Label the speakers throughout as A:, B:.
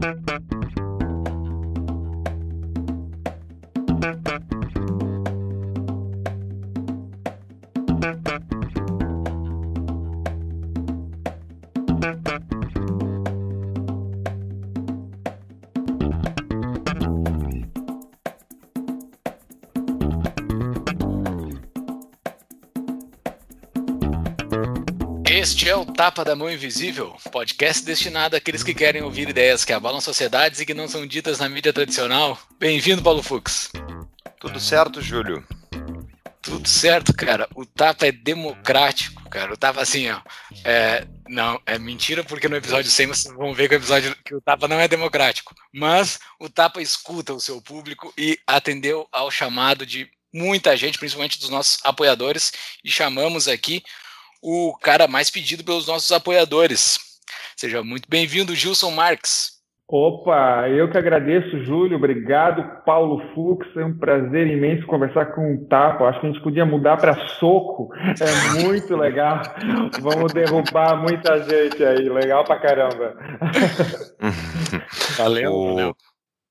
A: Thank you. Este é o Tapa da Mão Invisível, podcast destinado àqueles que querem ouvir ideias que abalam sociedades e que não são ditas na mídia tradicional. Bem-vindo, Paulo Fux.
B: Tudo certo, Júlio?
A: Tudo certo, cara. O Tapa é democrático, cara. O Tapa, assim, ó. É, não, é mentira, porque no episódio 100 vocês vão ver que o episódio que o Tapa não é democrático. Mas o Tapa escuta o seu público e atendeu ao chamado de muita gente, principalmente dos nossos apoiadores, e chamamos aqui o cara mais pedido pelos nossos apoiadores. Seja muito bem-vindo, Gilson Marques.
C: Opa, eu que agradeço, Júlio. Obrigado, Paulo Fux. É um prazer imenso conversar com o Tapo. Acho que a gente podia mudar para soco. É muito legal. Vamos derrubar muita gente aí. Legal pra caramba.
B: Valeu, o... valeu.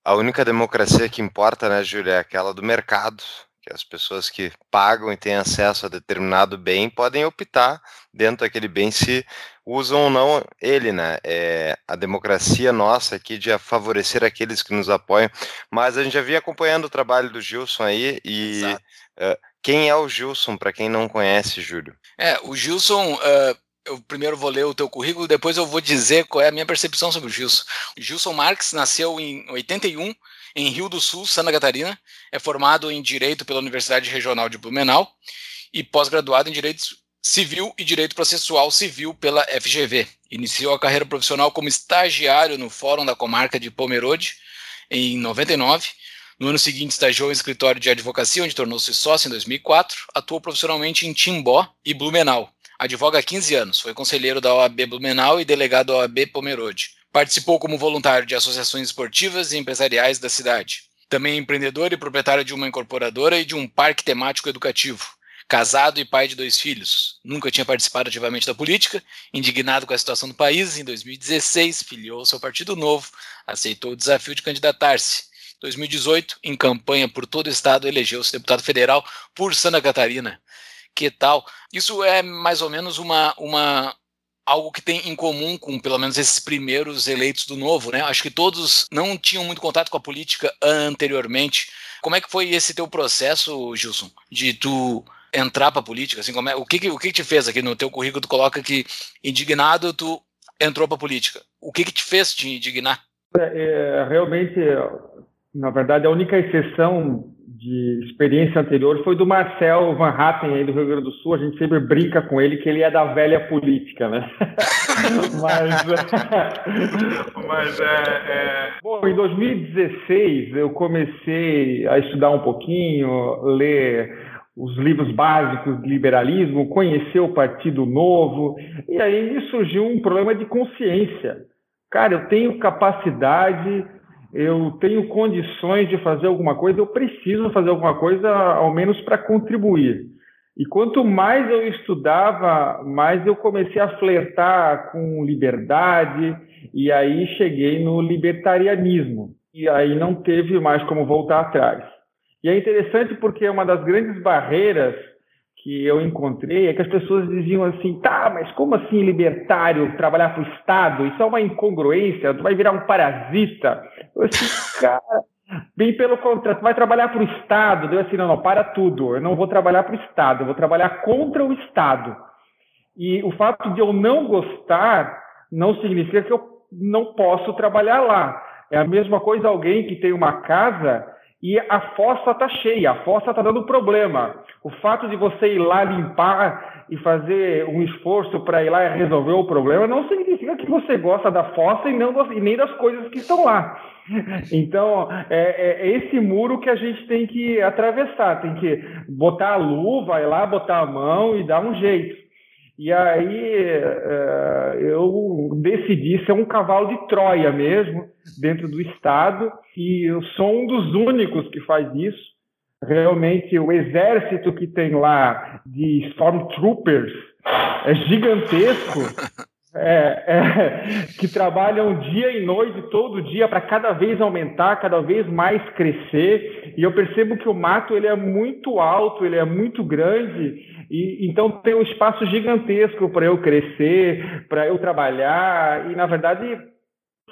B: A única democracia que importa, né, Júlio, é aquela do mercado que as pessoas que pagam e têm acesso a determinado bem podem optar dentro daquele bem se usam ou não ele, né? É a democracia nossa aqui de favorecer aqueles que nos apoiam. Mas a gente já vinha acompanhando o trabalho do Gilson aí e uh, quem é o Gilson para quem não conhece, Júlio?
A: É, o Gilson uh eu primeiro vou ler o teu currículo, depois eu vou dizer qual é a minha percepção sobre o Gilson. O Gilson Marques nasceu em 81 em Rio do Sul, Santa Catarina. É formado em Direito pela Universidade Regional de Blumenau e pós-graduado em Direito Civil e Direito Processual Civil pela FGV. Iniciou a carreira profissional como estagiário no Fórum da Comarca de Pomerode em 99. No ano seguinte, estagiou em escritório de advocacia, onde tornou-se sócio em 2004. Atuou profissionalmente em Timbó e Blumenau. Advoga há 15 anos. Foi conselheiro da OAB Blumenau e delegado da OAB Pomerode. Participou como voluntário de associações esportivas e empresariais da cidade. Também é empreendedor e proprietário de uma incorporadora e de um parque temático educativo. Casado e pai de dois filhos. Nunca tinha participado ativamente da política. Indignado com a situação do país, em 2016 filiou-se ao Partido Novo, aceitou o desafio de candidatar-se. Em 2018, em campanha por todo o estado, elegeu-se deputado federal por Santa Catarina. Que tal? Isso é mais ou menos uma, uma, algo que tem em comum com pelo menos esses primeiros eleitos do novo, né? Acho que todos não tinham muito contato com a política anteriormente. Como é que foi esse teu processo, Gilson, de tu entrar para a política? Assim, como é, o que, o que te fez aqui no teu currículo? Tu coloca que indignado tu entrou para a política. O que, que te fez te indignar?
C: É, é, realmente, na verdade, a única exceção de experiência anterior foi do Marcel Van Hatten, aí do Rio Grande do Sul. A gente sempre brinca com ele que ele é da velha política, né? mas, mas é, é... Bom, em 2016 eu comecei a estudar um pouquinho, ler os livros básicos de liberalismo, conhecer o Partido Novo, e aí me surgiu um problema de consciência. Cara, eu tenho capacidade eu tenho condições de fazer alguma coisa, eu preciso fazer alguma coisa, ao menos para contribuir. E quanto mais eu estudava, mais eu comecei a flertar com liberdade, e aí cheguei no libertarianismo. E aí não teve mais como voltar atrás. E é interessante porque uma das grandes barreiras que eu encontrei é que as pessoas diziam assim, tá, mas como assim libertário trabalhar para o Estado? Isso é uma incongruência, tu vai virar um parasita. Eu assim, cara, bem pelo contrário, tu vai trabalhar para o Estado. Deu assim, não, não, para tudo, eu não vou trabalhar para o Estado, eu vou trabalhar contra o Estado. E o fato de eu não gostar não significa que eu não posso trabalhar lá. É a mesma coisa alguém que tem uma casa e a fossa está cheia, a fossa está dando problema. O fato de você ir lá limpar e fazer um esforço para ir lá e resolver o problema não significa que você gosta da fossa e, não, e nem das coisas que estão lá. Então, é, é, esse muro que a gente tem que atravessar, tem que botar a luva, ir lá, botar a mão e dar um jeito. E aí é, eu decidi ser um cavalo de Troia mesmo, dentro do Estado, e eu sou um dos únicos que faz isso. Realmente, o exército que tem lá de Stormtroopers é gigantesco. é, é, que trabalham dia e noite, todo dia, para cada vez aumentar, cada vez mais crescer. E eu percebo que o mato ele é muito alto, ele é muito grande, e então tem um espaço gigantesco para eu crescer, para eu trabalhar. E na verdade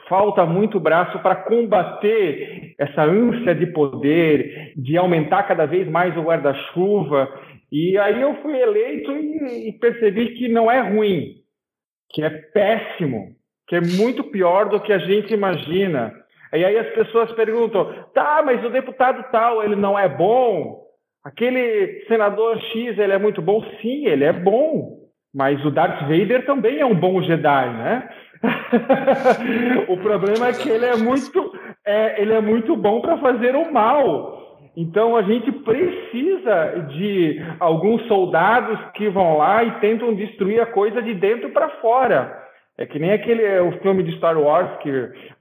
C: falta muito braço para combater essa ânsia de poder, de aumentar cada vez mais o guarda-chuva. E aí eu fui eleito e, e percebi que não é ruim que é péssimo, que é muito pior do que a gente imagina. E aí as pessoas perguntam: tá, mas o deputado tal, ele não é bom? Aquele senador X, ele é muito bom? Sim, ele é bom. Mas o Darth Vader também é um bom Jedi, né? o problema é que ele é muito, é, ele é muito bom para fazer o mal. Então a gente precisa de alguns soldados que vão lá e tentam destruir a coisa de dentro para fora. É que nem aquele o filme de Star Wars que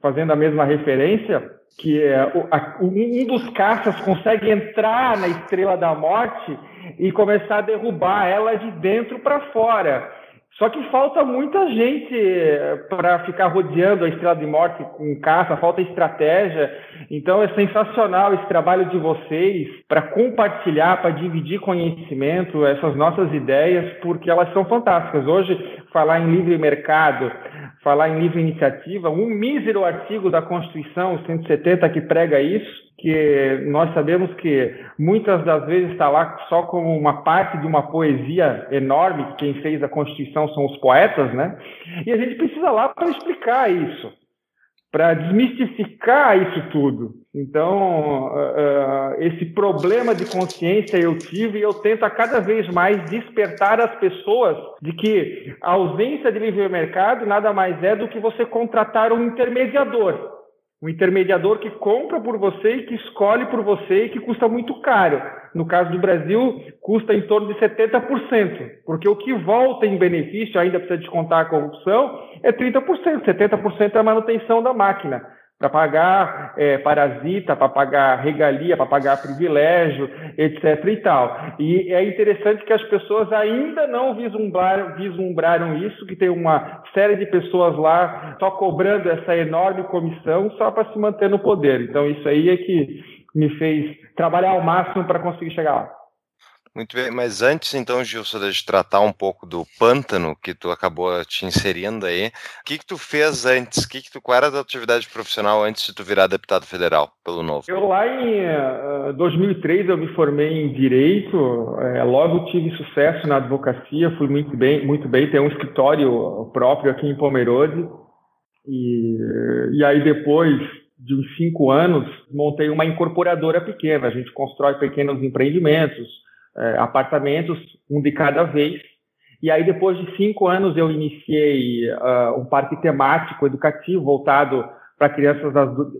C: fazendo a mesma referência, que é, um dos caças consegue entrar na Estrela da Morte e começar a derrubar ela de dentro para fora. Só que falta muita gente eh, para ficar rodeando a Estrela de Morte com caça, falta estratégia. Então é sensacional esse trabalho de vocês para compartilhar, para dividir conhecimento, essas nossas ideias, porque elas são fantásticas. Hoje, falar em livre mercado, falar em livre iniciativa, um mísero artigo da Constituição 170 que prega isso, que nós sabemos que muitas das vezes está lá só como uma parte de uma poesia enorme, que quem fez a Constituição são os poetas, né? E a gente precisa lá para explicar isso, para desmistificar isso tudo. Então, uh, esse problema de consciência eu tive e eu tento a cada vez mais despertar as pessoas de que a ausência de livre mercado nada mais é do que você contratar um intermediador um intermediador que compra por você e que escolhe por você e que custa muito caro. No caso do Brasil, custa em torno de 70%, porque o que volta em benefício, ainda precisa descontar a corrupção, é 30%. 70% é a manutenção da máquina para pagar é, parasita, para pagar regalia, para pagar privilégio, etc. e tal. E é interessante que as pessoas ainda não vislumbraram, vislumbraram isso, que tem uma série de pessoas lá só cobrando essa enorme comissão só para se manter no poder. Então isso aí é que me fez trabalhar ao máximo para conseguir chegar lá.
B: Muito bem, mas antes então, Gilson, de tratar um pouco do pântano que tu acabou te inserindo aí, o que que tu fez antes? Que que tu, qual era a tua atividade profissional antes de tu virar deputado federal pelo Novo?
C: Eu lá em uh, eh, 2003 eu me formei em Direito, é, logo tive sucesso na advocacia, fui muito bem, muito bem, tenho um escritório próprio aqui em Pomerode, e, e aí depois de uns cinco anos, montei uma incorporadora pequena, a gente constrói pequenos empreendimentos, é, apartamentos, um de cada vez. E aí, depois de cinco anos, eu iniciei uh, um parque temático educativo voltado para crianças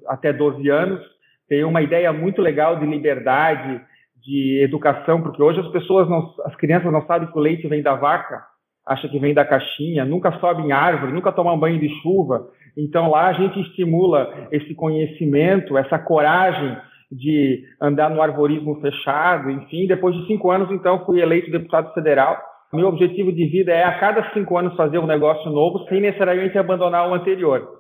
C: até 12 anos. Tem uma ideia muito legal de liberdade, de educação, porque hoje as pessoas, não, as crianças não sabem que o leite vem da vaca, acha que vem da caixinha, nunca sobe em árvore, nunca toma banho de chuva. Então lá a gente estimula esse conhecimento, essa coragem de andar no arborismo fechado, enfim. Depois de cinco anos, então, fui eleito deputado federal. Meu objetivo de vida é a cada cinco anos fazer um negócio novo, sem necessariamente abandonar o anterior.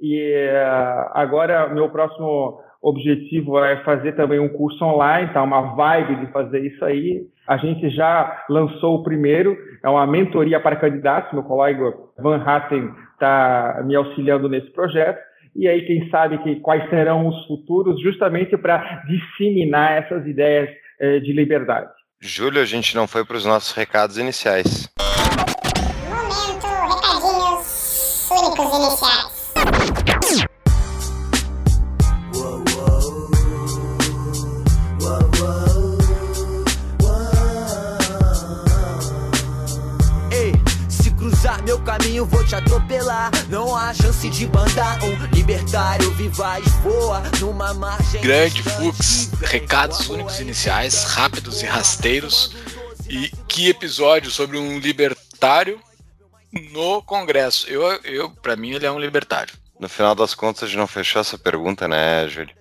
C: E uh, agora, meu próximo objetivo é fazer também um curso online, tá? Uma vibe de fazer isso aí. A gente já lançou o primeiro, é uma mentoria para candidatos. Meu colega Van Hatten está me auxiliando nesse projeto e aí quem sabe que quais serão os futuros, justamente para disseminar essas ideias eh, de liberdade.
B: Júlio, a gente não foi para os nossos recados iniciais.
D: Momento, recadinhos únicos iniciais.
A: Chance de bandar. Um libertário vivaz voa numa margem. Grande Fux, recados únicos iniciais, rápidos e rasteiros. E que episódio sobre um libertário no Congresso. Eu, eu para mim, ele é um libertário.
B: No final das contas, a gente não fechou essa pergunta, né, Júlio?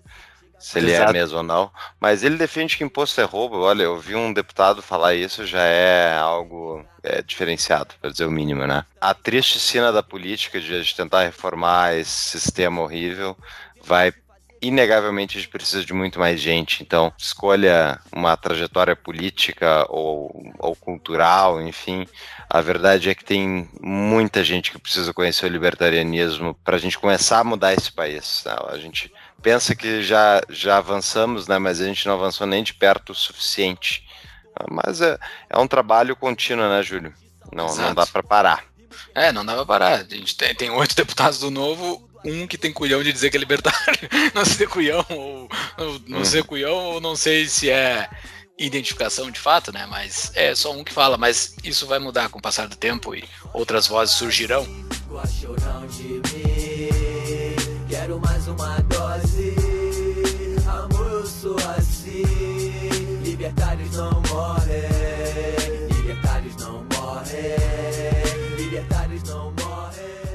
B: Se ele é
A: Exato.
B: é mesmo ou não. Mas ele defende que imposto é roubo. Olha, eu vi um deputado falar isso, já é algo é, diferenciado, para dizer o mínimo, né? A triste cena da política de, de tentar reformar esse sistema horrível vai inegavelmente a gente precisa de muito mais gente. Então, escolha uma trajetória política ou, ou cultural, enfim. A verdade é que tem muita gente que precisa conhecer o libertarianismo para a gente começar a mudar esse país. Né? A gente pensa que já, já avançamos, né? mas a gente não avançou nem de perto o suficiente. Mas é, é um trabalho contínuo, né, Júlio? Não, não dá para parar.
A: É, não dá pra parar. A gente tem, tem oito deputados do Novo, um que tem culhão de dizer que é libertário, não sei culhão, ou não, não hum. sei culhão, ou não sei se é identificação de fato, né? Mas é só um que fala, mas isso vai mudar com o passar do tempo e outras vozes surgirão. Quero mais uma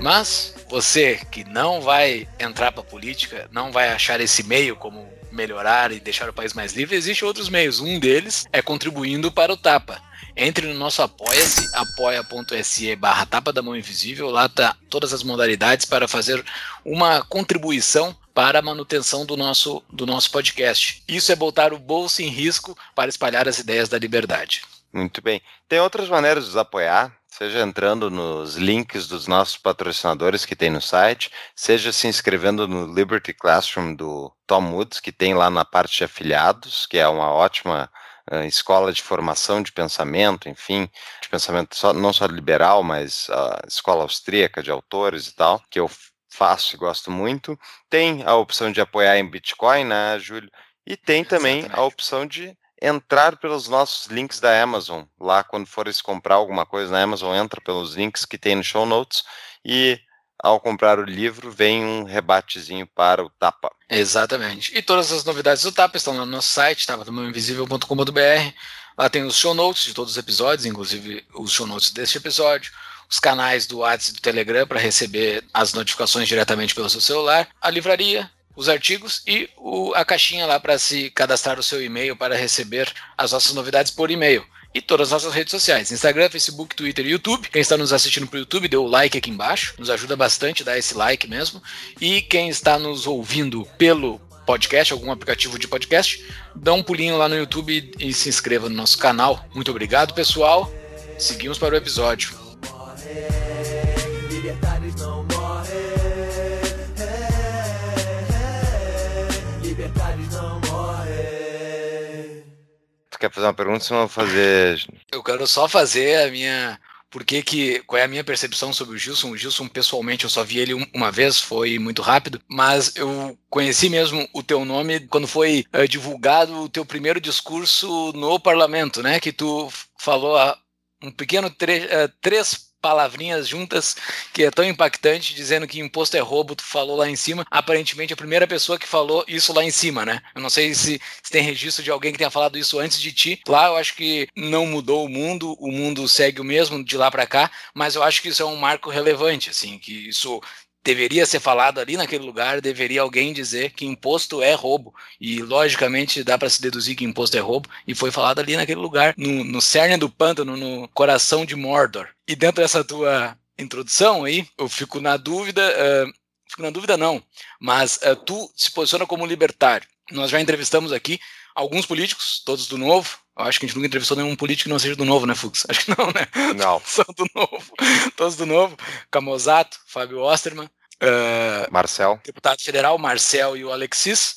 A: Mas você que não vai entrar para política, não vai achar esse meio como melhorar e deixar o país mais livre, existem outros meios. Um deles é contribuindo para o Tapa. Entre no nosso apoia-se, apoia.se barra tapa da mão invisível, lá tá todas as modalidades para fazer uma contribuição para a manutenção do nosso, do nosso podcast. Isso é botar o bolso em risco para espalhar as ideias da liberdade.
B: Muito bem. Tem outras maneiras de nos apoiar seja entrando nos links dos nossos patrocinadores que tem no site, seja se inscrevendo no Liberty Classroom do Tom Woods, que tem lá na parte de afiliados, que é uma ótima uh, escola de formação de pensamento, enfim, de pensamento só, não só liberal, mas uh, escola austríaca de autores e tal, que eu faço e gosto muito. Tem a opção de apoiar em Bitcoin, né, Júlio? E tem também Exatamente. a opção de entrar pelos nossos links da Amazon. Lá, quando fores comprar alguma coisa na Amazon, entra pelos links que tem no show notes e ao comprar o livro, vem um rebatezinho para o Tapa.
A: Exatamente. E todas as novidades do Tapa estão lá no nosso site, tapadomainvisível.com.br. Lá tem os show notes de todos os episódios, inclusive os show notes deste episódio, os canais do WhatsApp e do Telegram para receber as notificações diretamente pelo seu celular, a livraria, os artigos e o, a caixinha lá para se cadastrar o seu e-mail para receber as nossas novidades por e-mail. E todas as nossas redes sociais: Instagram, Facebook, Twitter e YouTube. Quem está nos assistindo para o YouTube, dê o like aqui embaixo. Nos ajuda bastante dar esse like mesmo. E quem está nos ouvindo pelo podcast, algum aplicativo de podcast, dá um pulinho lá no YouTube e se inscreva no nosso canal. Muito obrigado, pessoal. Seguimos para o episódio.
B: Quer fazer uma pergunta, senão eu vou fazer.
A: Eu quero só fazer a minha. Por que que, qual é a minha percepção sobre o Gilson? O Gilson, pessoalmente, eu só vi ele uma vez, foi muito rápido, mas eu conheci mesmo o teu nome quando foi uh, divulgado o teu primeiro discurso no parlamento, né? Que tu falou uh, um pequeno tre uh, três palavrinhas juntas que é tão impactante, dizendo que imposto é roubo, tu falou lá em cima. Aparentemente, a primeira pessoa que falou isso lá em cima, né? Eu não sei se, se tem registro de alguém que tenha falado isso antes de ti. Lá eu acho que não mudou o mundo, o mundo segue o mesmo de lá para cá, mas eu acho que isso é um marco relevante, assim, que isso deveria ser falado ali naquele lugar, deveria alguém dizer que imposto é roubo. E, logicamente, dá para se deduzir que imposto é roubo, e foi falado ali naquele lugar, no, no cerne do pântano, no coração de Mordor. E dentro dessa tua introdução aí, eu fico na dúvida, uh, fico na dúvida não, mas uh, tu se posiciona como libertário. Nós já entrevistamos aqui alguns políticos, todos do Novo, eu acho que a gente nunca entrevistou nenhum político que não seja do novo, né, Fux? Acho que não, né?
B: Não.
A: São do novo. Todos do novo. Camozato, Fábio Osterman. Uh,
B: Marcel.
A: Deputado federal, Marcel e o Alexis.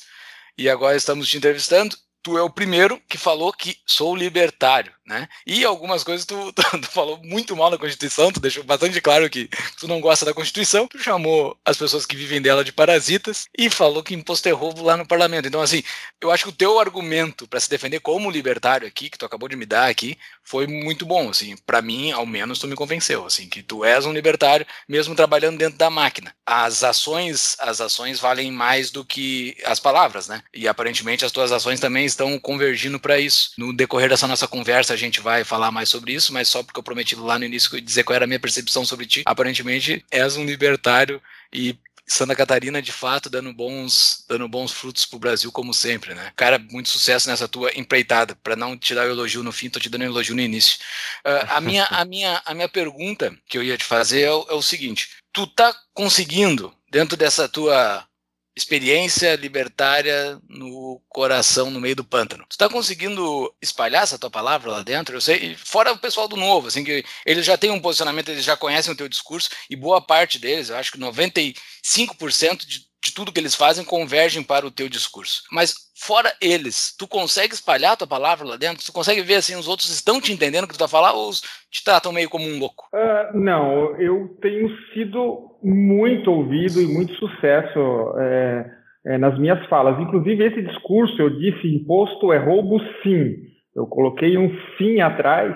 A: E agora estamos te entrevistando tu é o primeiro que falou que sou libertário, né? E algumas coisas tu, tu, tu, falou muito mal da Constituição, tu deixou bastante claro que tu não gosta da Constituição, tu chamou as pessoas que vivem dela de parasitas e falou que imposto é roubo lá no parlamento. Então, assim, eu acho que o teu argumento para se defender como libertário aqui, que tu acabou de me dar aqui, foi muito bom, assim, para mim, ao menos tu me convenceu, assim, que tu és um libertário mesmo trabalhando dentro da máquina. As ações, as ações valem mais do que as palavras, né? E aparentemente as tuas ações também estão convergindo para isso. No decorrer dessa nossa conversa, a gente vai falar mais sobre isso, mas só porque eu prometi lá no início dizer qual era a minha percepção sobre ti. Aparentemente, és um libertário e Santa Catarina, de fato, dando bons, dando bons frutos pro Brasil, como sempre, né? Cara, muito sucesso nessa tua empreitada. Para não te dar o elogio no fim, tô te dando o elogio no início. Uh, a, minha, a, minha, a minha pergunta que eu ia te fazer é o, é o seguinte: tu tá conseguindo, dentro dessa tua experiência libertária no coração, no meio do pântano. Tu tá conseguindo espalhar essa tua palavra lá dentro? Eu sei, fora o pessoal do novo, assim, que eles já têm um posicionamento, eles já conhecem o teu discurso, e boa parte deles, eu acho que 95% de de tudo que eles fazem convergem para o teu discurso. Mas fora eles, tu consegue espalhar a tua palavra lá dentro? Tu consegue ver assim, os outros estão te entendendo o que tu está falando ou te tratam meio como um louco?
C: Uh, não, eu tenho sido muito ouvido e muito sucesso é, é, nas minhas falas. Inclusive, esse discurso, eu disse, imposto é roubo sim. Eu coloquei um fim atrás,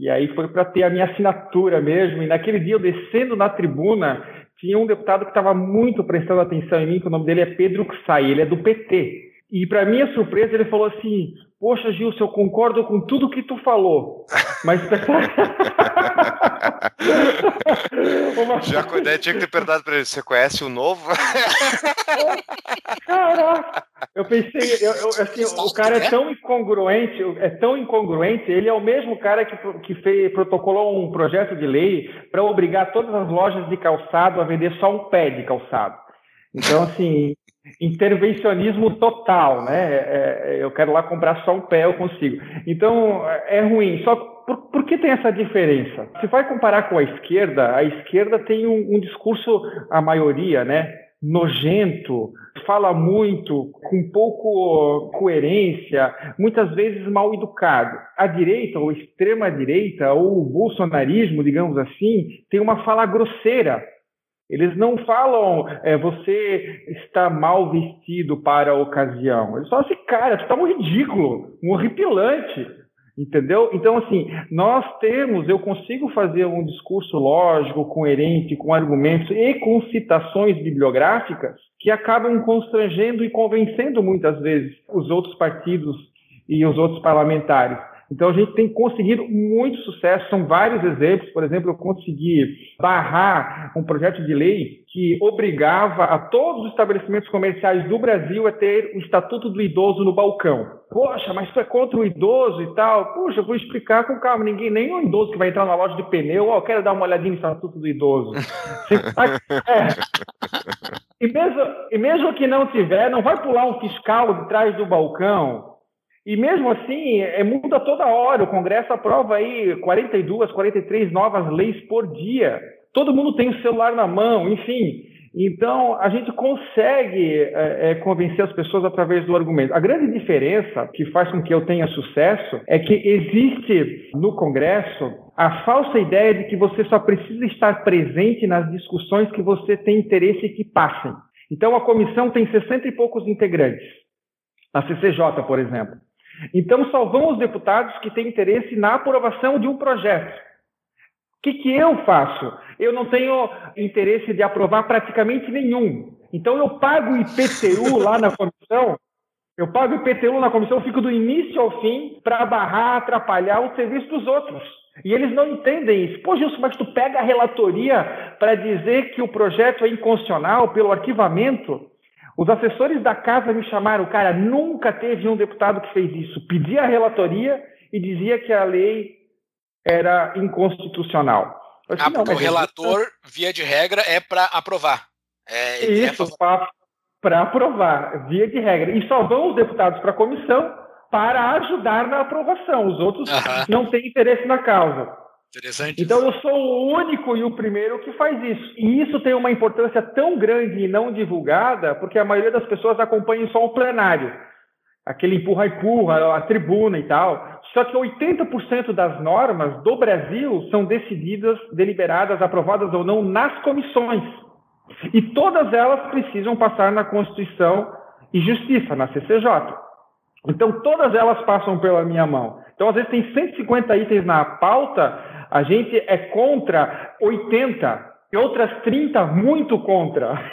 C: que aí foi para ter a minha assinatura mesmo. E naquele dia, eu descendo na tribuna, tinha um deputado que estava muito prestando atenção em mim, que o nome dele é Pedro Xai, ele é do PT. E para minha surpresa, ele falou assim: Poxa, Gilson, eu concordo com tudo que tu falou. Mas.
B: Já daí tinha que ter perguntado para ele: Você conhece o novo?
C: Caraca! Eu pensei, eu, eu, assim, o cara é tão incongruente, é tão incongruente, ele é o mesmo cara que, que fez, protocolou um projeto de lei para obrigar todas as lojas de calçado a vender só um pé de calçado. Então, assim, intervencionismo total, né? É, é, eu quero lá comprar só um pé, eu consigo. Então, é ruim. Só por, por que tem essa diferença? Se vai comparar com a esquerda, a esquerda tem um, um discurso, a maioria, né? Nojento, fala muito, com pouco coerência, muitas vezes mal educado. A direita, ou extrema direita, ou o bolsonarismo, digamos assim, tem uma fala grosseira eles não falam, é, você está mal vestido para a ocasião. Eles falam assim, cara, tu está um ridículo, um horripilante, entendeu? Então, assim, nós temos, eu consigo fazer um discurso lógico, coerente, com argumentos e com citações bibliográficas que acabam constrangendo e convencendo muitas vezes os outros partidos e os outros parlamentares. Então a gente tem conseguido muito sucesso, são vários exemplos. Por exemplo, eu consegui barrar um projeto de lei que obrigava a todos os estabelecimentos comerciais do Brasil a ter o Estatuto do Idoso no balcão. Poxa, mas tu é contra o idoso e tal? Puxa, vou explicar com calma. Ninguém, nem um idoso que vai entrar na loja de pneu, ó, oh, quero dar uma olhadinha no Estatuto do Idoso. é. E mesmo, e mesmo que não tiver, não vai pular um fiscal de trás do balcão e mesmo assim, é, muda toda hora. O Congresso aprova aí 42, 43 novas leis por dia. Todo mundo tem o celular na mão, enfim. Então, a gente consegue é, é, convencer as pessoas através do argumento. A grande diferença que faz com que eu tenha sucesso é que existe no Congresso a falsa ideia de que você só precisa estar presente nas discussões que você tem interesse que passem. Então, a comissão tem 60 e poucos integrantes. A CCJ, por exemplo. Então, só vão os deputados que têm interesse na aprovação de um projeto. O que, que eu faço? Eu não tenho interesse de aprovar praticamente nenhum. Então, eu pago IPTU lá na comissão, eu pago IPTU na comissão, fico do início ao fim para barrar, atrapalhar o serviço dos outros. E eles não entendem isso. Pô, Gilson, mas tu pega a relatoria para dizer que o projeto é inconstitucional pelo arquivamento? Os assessores da casa me chamaram, cara, nunca teve um deputado que fez isso. Pedia a relatoria e dizia que a lei era inconstitucional.
A: Disse, ah, porque o relator, via de regra, é para aprovar. É,
C: é isso, é para aprovar, via de regra. E só vão os deputados para a comissão para ajudar na aprovação. Os outros não têm interesse na causa.
A: Interessante.
C: Então eu sou o único e o primeiro que faz isso. E isso tem uma importância tão grande e não divulgada, porque a maioria das pessoas acompanha só o plenário. Aquele empurra-empurra, a tribuna e tal. Só que 80% das normas do Brasil são decididas, deliberadas, aprovadas ou não nas comissões. E todas elas precisam passar na Constituição e Justiça, na CCJ. Então todas elas passam pela minha mão. Então às vezes tem 150 itens na pauta a gente é contra 80 e outras 30 muito contra.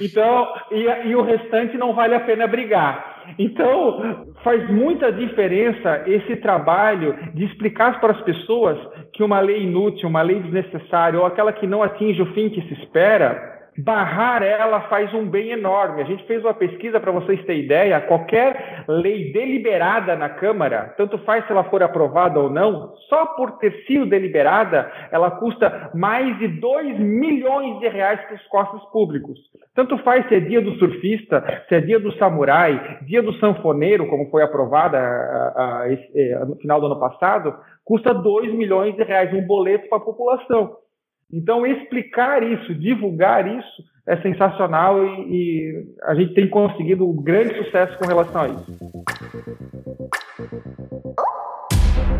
C: então, e, e, o restante não vale a pena brigar. Então, faz muita diferença esse trabalho de explicar para as pessoas que uma lei inútil, uma lei desnecessária ou aquela que não atinge o fim que se espera, barrar ela faz um bem enorme. A gente fez uma pesquisa para vocês terem ideia. Qualquer lei deliberada na Câmara, tanto faz se ela for aprovada ou não, só por ter sido deliberada, ela custa mais de 2 milhões de reais para os costos públicos. Tanto faz se é dia do surfista, se é dia do samurai, dia do sanfoneiro, como foi aprovada a, a, a, no final do ano passado, custa 2 milhões de reais, um boleto para a população. Então, explicar isso, divulgar isso, é sensacional e, e a gente tem conseguido um grande sucesso com relação a isso.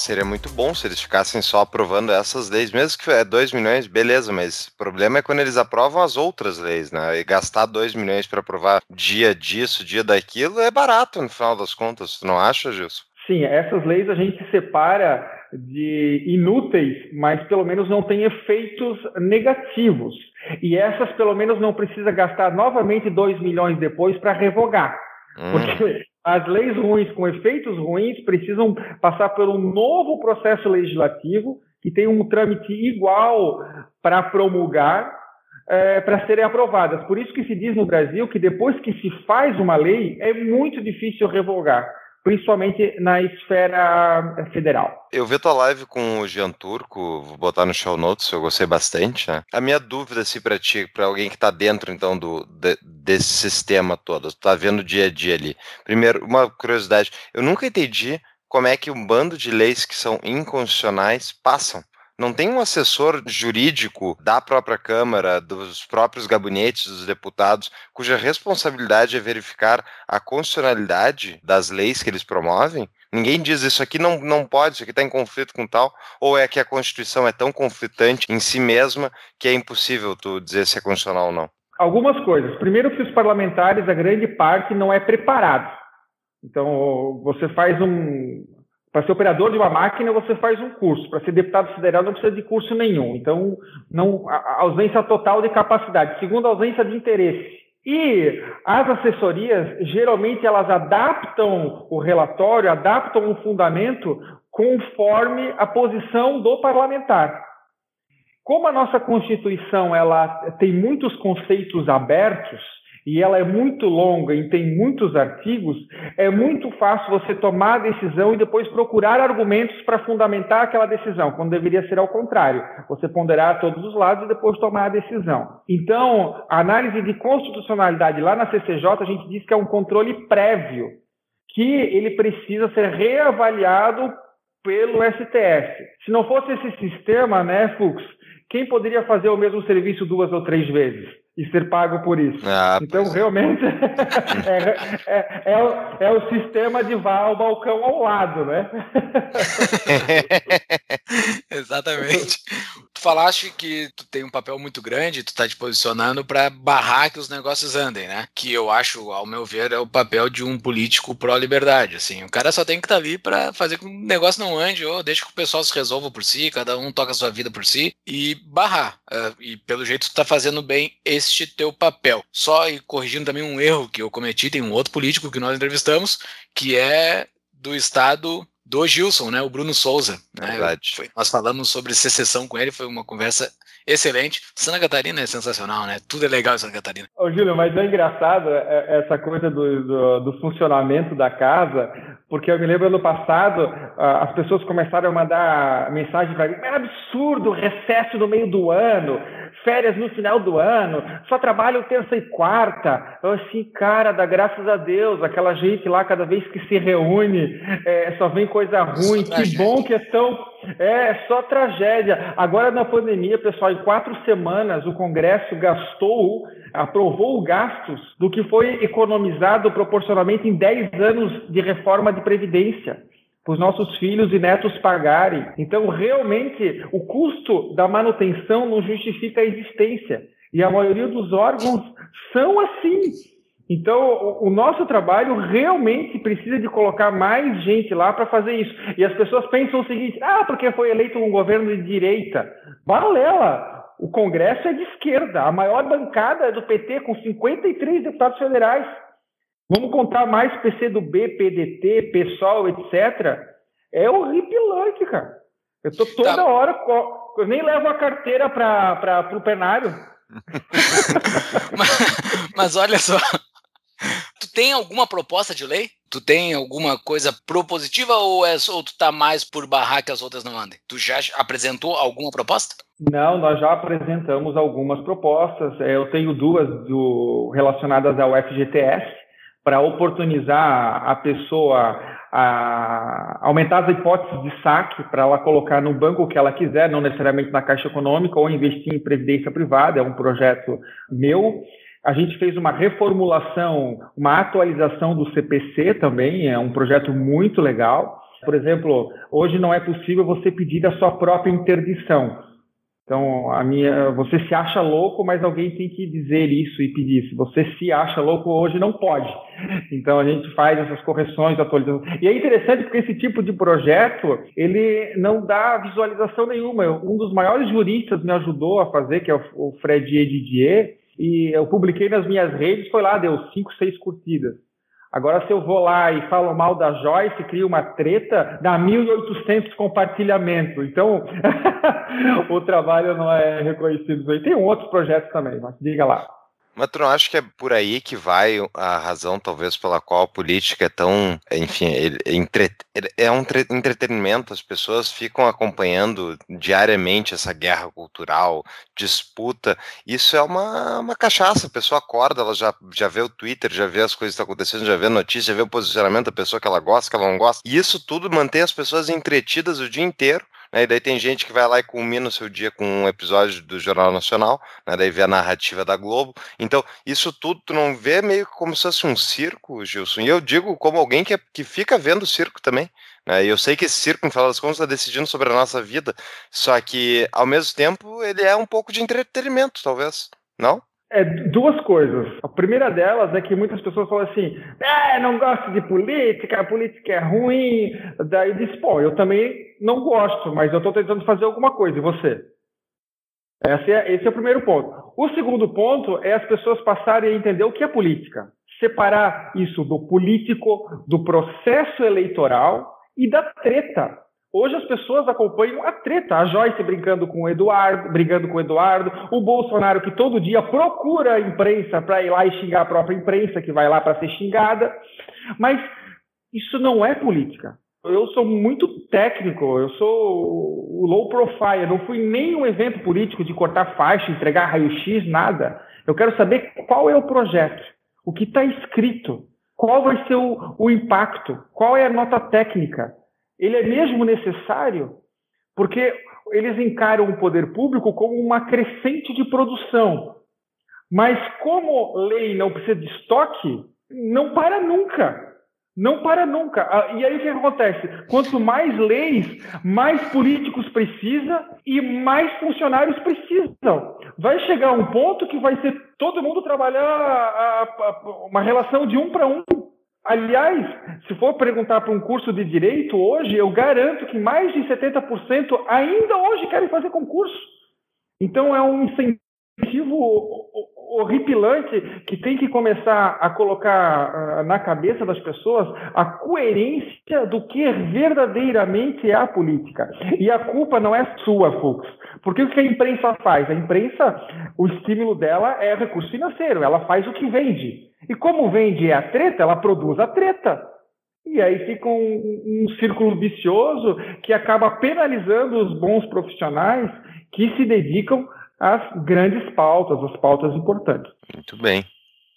B: seria muito bom se eles ficassem só aprovando essas leis, mesmo que é 2 milhões, beleza, mas o problema é quando eles aprovam as outras leis, né? E gastar 2 milhões para aprovar dia disso, dia daquilo, é barato no final das contas, tu não acha, Gilson?
C: Sim, essas leis a gente separa de inúteis, mas pelo menos não tem efeitos negativos. E essas pelo menos não precisa gastar novamente 2 milhões depois para revogar. Hum. Porque as leis ruins com efeitos ruins precisam passar por um novo processo legislativo que tem um trâmite igual para promulgar, é, para serem aprovadas. Por isso que se diz no Brasil que depois que se faz uma lei, é muito difícil revogar principalmente na esfera federal.
B: Eu vi tua live com o Jean Turco, vou botar no show notes, eu gostei bastante, né? A minha dúvida, assim, para ti, para alguém que está dentro, então, do, de, desse sistema todo, tu tá vendo o dia a dia ali. Primeiro, uma curiosidade, eu nunca entendi como é que um bando de leis que são inconstitucionais passam. Não tem um assessor jurídico da própria Câmara, dos próprios gabinetes dos deputados, cuja responsabilidade é verificar a constitucionalidade das leis que eles promovem? Ninguém diz isso aqui não, não pode, isso aqui está em conflito com tal, ou é que a Constituição é tão conflitante em si mesma que é impossível tu dizer se é constitucional ou não?
C: Algumas coisas. Primeiro que os parlamentares, a grande parte, não é preparado. Então, você faz um, para ser operador de uma máquina, você faz um curso. Para ser deputado federal, não precisa de curso nenhum. Então, não, a ausência total de capacidade. Segundo, a ausência de interesse. E as assessorias, geralmente, elas adaptam o relatório, adaptam o fundamento conforme a posição do parlamentar. Como a nossa Constituição ela tem muitos conceitos abertos, e ela é muito longa e tem muitos artigos, é muito fácil você tomar a decisão e depois procurar argumentos para fundamentar aquela decisão, quando deveria ser ao contrário. Você ponderar todos os lados e depois tomar a decisão. Então, a análise de constitucionalidade lá na CCJ, a gente diz que é um controle prévio, que ele precisa ser reavaliado pelo STF. Se não fosse esse sistema, né, Fux, quem poderia fazer o mesmo serviço duas ou três vezes? E ser pago por isso. Ah, então, realmente, é, é, é, o, é, o, sistema de vá ao balcão ao lado, né?
A: Exatamente. Falaste que tu tem um papel muito grande, tu tá te posicionando para barrar que os negócios andem, né? Que eu acho, ao meu ver, é o papel de um político pró-liberdade, assim. O cara só tem que estar tá ali para fazer com que o negócio não ande, ou deixa que o pessoal se resolva por si, cada um toca a sua vida por si, e barrar. Uh, e pelo jeito tu tá fazendo bem este teu papel. Só e corrigindo também um erro que eu cometi, tem um outro político que nós entrevistamos, que é do estado do Gilson, né, o Bruno Souza. Né? Verdade. Foi, nós falamos sobre secessão com ele, foi uma conversa excelente. Santa Catarina é sensacional, né? Tudo é legal em Santa Catarina.
C: Ô, Júlio, mas é engraçado é, é, essa coisa do, do, do funcionamento da casa, porque eu me lembro ano passado, as pessoas começaram a mandar mensagem para mim, é absurdo, recesso no meio do ano, férias no final do ano, só trabalham terça e quarta. Eu assim, cara, dá graças a Deus, aquela gente lá, cada vez que se reúne, é, só vem coisa ruim. Só que bom que é tão. É, só tragédia. Agora na pandemia, pessoal, em quatro semanas o Congresso gastou, aprovou gastos do que foi economizado proporcionalmente em 10 anos de reforma de Previdência para os nossos filhos e netos pagarem. Então, realmente, o custo da manutenção não justifica a existência. E a maioria dos órgãos são assim. Então, o, nosso trabalho realmente precisa de colocar mais gente lá para fazer isso. E as pessoas pensam o seguinte: ah, porque foi eleito um governo de direita. Balela! O Congresso é de esquerda. A maior bancada é do PT, com 53 deputados federais. Vamos contar mais PCdoB, PDT, PSOL, etc. É horripilante, cara. Eu tô toda tá. hora, eu nem levo a carteira para o plenário.
A: mas, mas olha só, tu tem alguma proposta de lei? Tu tem alguma coisa propositiva ou, é, ou tu tá mais por barrar que as outras não andem? Tu já apresentou alguma proposta?
C: Não, nós já apresentamos algumas propostas. É, eu tenho duas do, relacionadas ao FGTS para oportunizar a pessoa a aumentar as hipóteses de saque para ela colocar no banco o que ela quiser, não necessariamente na Caixa Econômica, ou investir em previdência privada, é um projeto meu. A gente fez uma reformulação, uma atualização do CPC também, é um projeto muito legal. Por exemplo, hoje não é possível você pedir a sua própria interdição. Então, a minha, você se acha louco, mas alguém tem que dizer isso e pedir. Se você se acha louco hoje, não pode. Então, a gente faz essas correções, atualizações. E é interessante porque esse tipo de projeto, ele não dá visualização nenhuma. Um dos maiores juristas me ajudou a fazer, que é o Fred Edidier, e eu publiquei nas minhas redes, foi lá, deu cinco, seis curtidas. Agora, se eu vou lá e falo mal da Joyce, crio uma treta, dá 1.800 compartilhamentos. Então, o trabalho não é reconhecido. Tem outros projetos também, mas diga lá.
B: Mas tu não acha que é por aí que vai a razão, talvez, pela qual a política é tão. Enfim, é um entretenimento, as pessoas ficam acompanhando diariamente essa guerra cultural, disputa. Isso é uma, uma cachaça, a pessoa acorda, ela já, já vê o Twitter, já vê as coisas que estão acontecendo, já vê a notícia, já vê o posicionamento da pessoa que ela gosta, que ela não gosta. E isso tudo mantém as pessoas entretidas o dia inteiro né? E daí tem gente que vai lá e culmina o seu dia com um episódio do Jornal Nacional, né? daí vê a narrativa da Globo. Então, isso tudo tu não vê meio como se fosse um circo, Gilson. E eu digo como alguém que, é, que fica vendo o circo também. Né? E eu sei que esse circo, no final das contas, está decidindo sobre a nossa vida. Só que, ao mesmo tempo, ele é um pouco de entretenimento, talvez. Não?
C: É, duas coisas. A primeira delas é que muitas pessoas falam assim: é, não gosto de política, a política é ruim. Daí diz: pô, eu também não gosto, mas eu estou tentando fazer alguma coisa. E você? Esse é, esse é o primeiro ponto. O segundo ponto é as pessoas passarem a entender o que é política. Separar isso do político, do processo eleitoral e da treta. Hoje as pessoas acompanham a treta, a Joyce brincando com o Eduardo, brigando com o Eduardo, o Bolsonaro que todo dia procura a imprensa para ir lá e xingar a própria imprensa, que vai lá para ser xingada. Mas isso não é política. Eu sou muito técnico, eu sou low profile, eu não fui nem um evento político de cortar faixa, entregar raio-x, nada. Eu quero saber qual é o projeto, o que está escrito, qual vai ser o, o impacto, qual é a nota técnica ele é mesmo necessário porque eles encaram o poder público como uma crescente de produção. Mas como lei não precisa de estoque, não para nunca. Não para nunca. Ah, e aí o que acontece? Quanto mais leis, mais políticos precisa e mais funcionários precisam. Vai chegar um ponto que vai ser todo mundo trabalhar uma relação de um para um. Aliás, se for perguntar para um curso de direito hoje, eu garanto que mais de 70% ainda hoje querem fazer concurso. Então é um incentivo horripilante que tem que começar a colocar uh, na cabeça das pessoas a coerência do que verdadeiramente é a política. E a culpa não é sua, Fux. Porque o que a imprensa faz? A imprensa, o estímulo dela é recurso financeiro, ela faz o que vende. E como vende a treta, ela produz a treta. E aí fica um, um círculo vicioso que acaba penalizando os bons profissionais que se dedicam as grandes pautas, as pautas importantes.
B: Muito bem,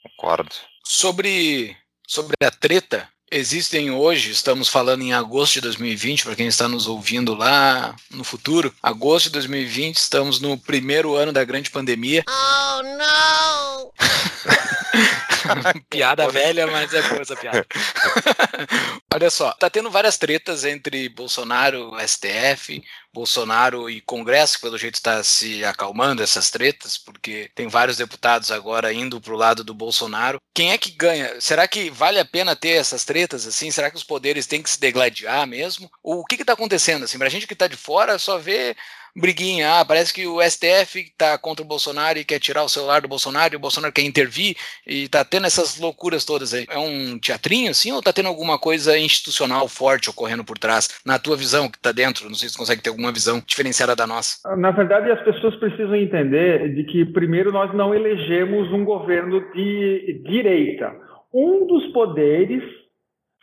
B: concordo.
A: Sobre, sobre a treta, existem hoje, estamos falando em agosto de 2020, para quem está nos ouvindo lá no futuro, agosto de 2020, estamos no primeiro ano da grande pandemia. Oh, não! piada velha, mas é boa essa piada. Olha só, tá tendo várias tretas entre Bolsonaro, STF, Bolsonaro e Congresso, que pelo jeito está se acalmando essas tretas, porque tem vários deputados agora indo para o lado do Bolsonaro. Quem é que ganha? Será que vale a pena ter essas tretas assim? Será que os poderes têm que se degladiar mesmo? Ou o que está acontecendo? Assim, para a gente que está de fora, só vê briguinha. Ah, parece que o STF está contra o Bolsonaro e quer tirar o celular do Bolsonaro e o Bolsonaro quer intervir e está tendo essas loucuras todas aí. É um teatrinho assim ou está tendo alguma coisa institucional forte ocorrendo por trás? Na tua visão, que está dentro, não sei se consegue ter alguma visão diferenciada da nossa.
C: Na verdade, as pessoas precisam entender de que, primeiro, nós não elegemos um governo de direita. Um dos poderes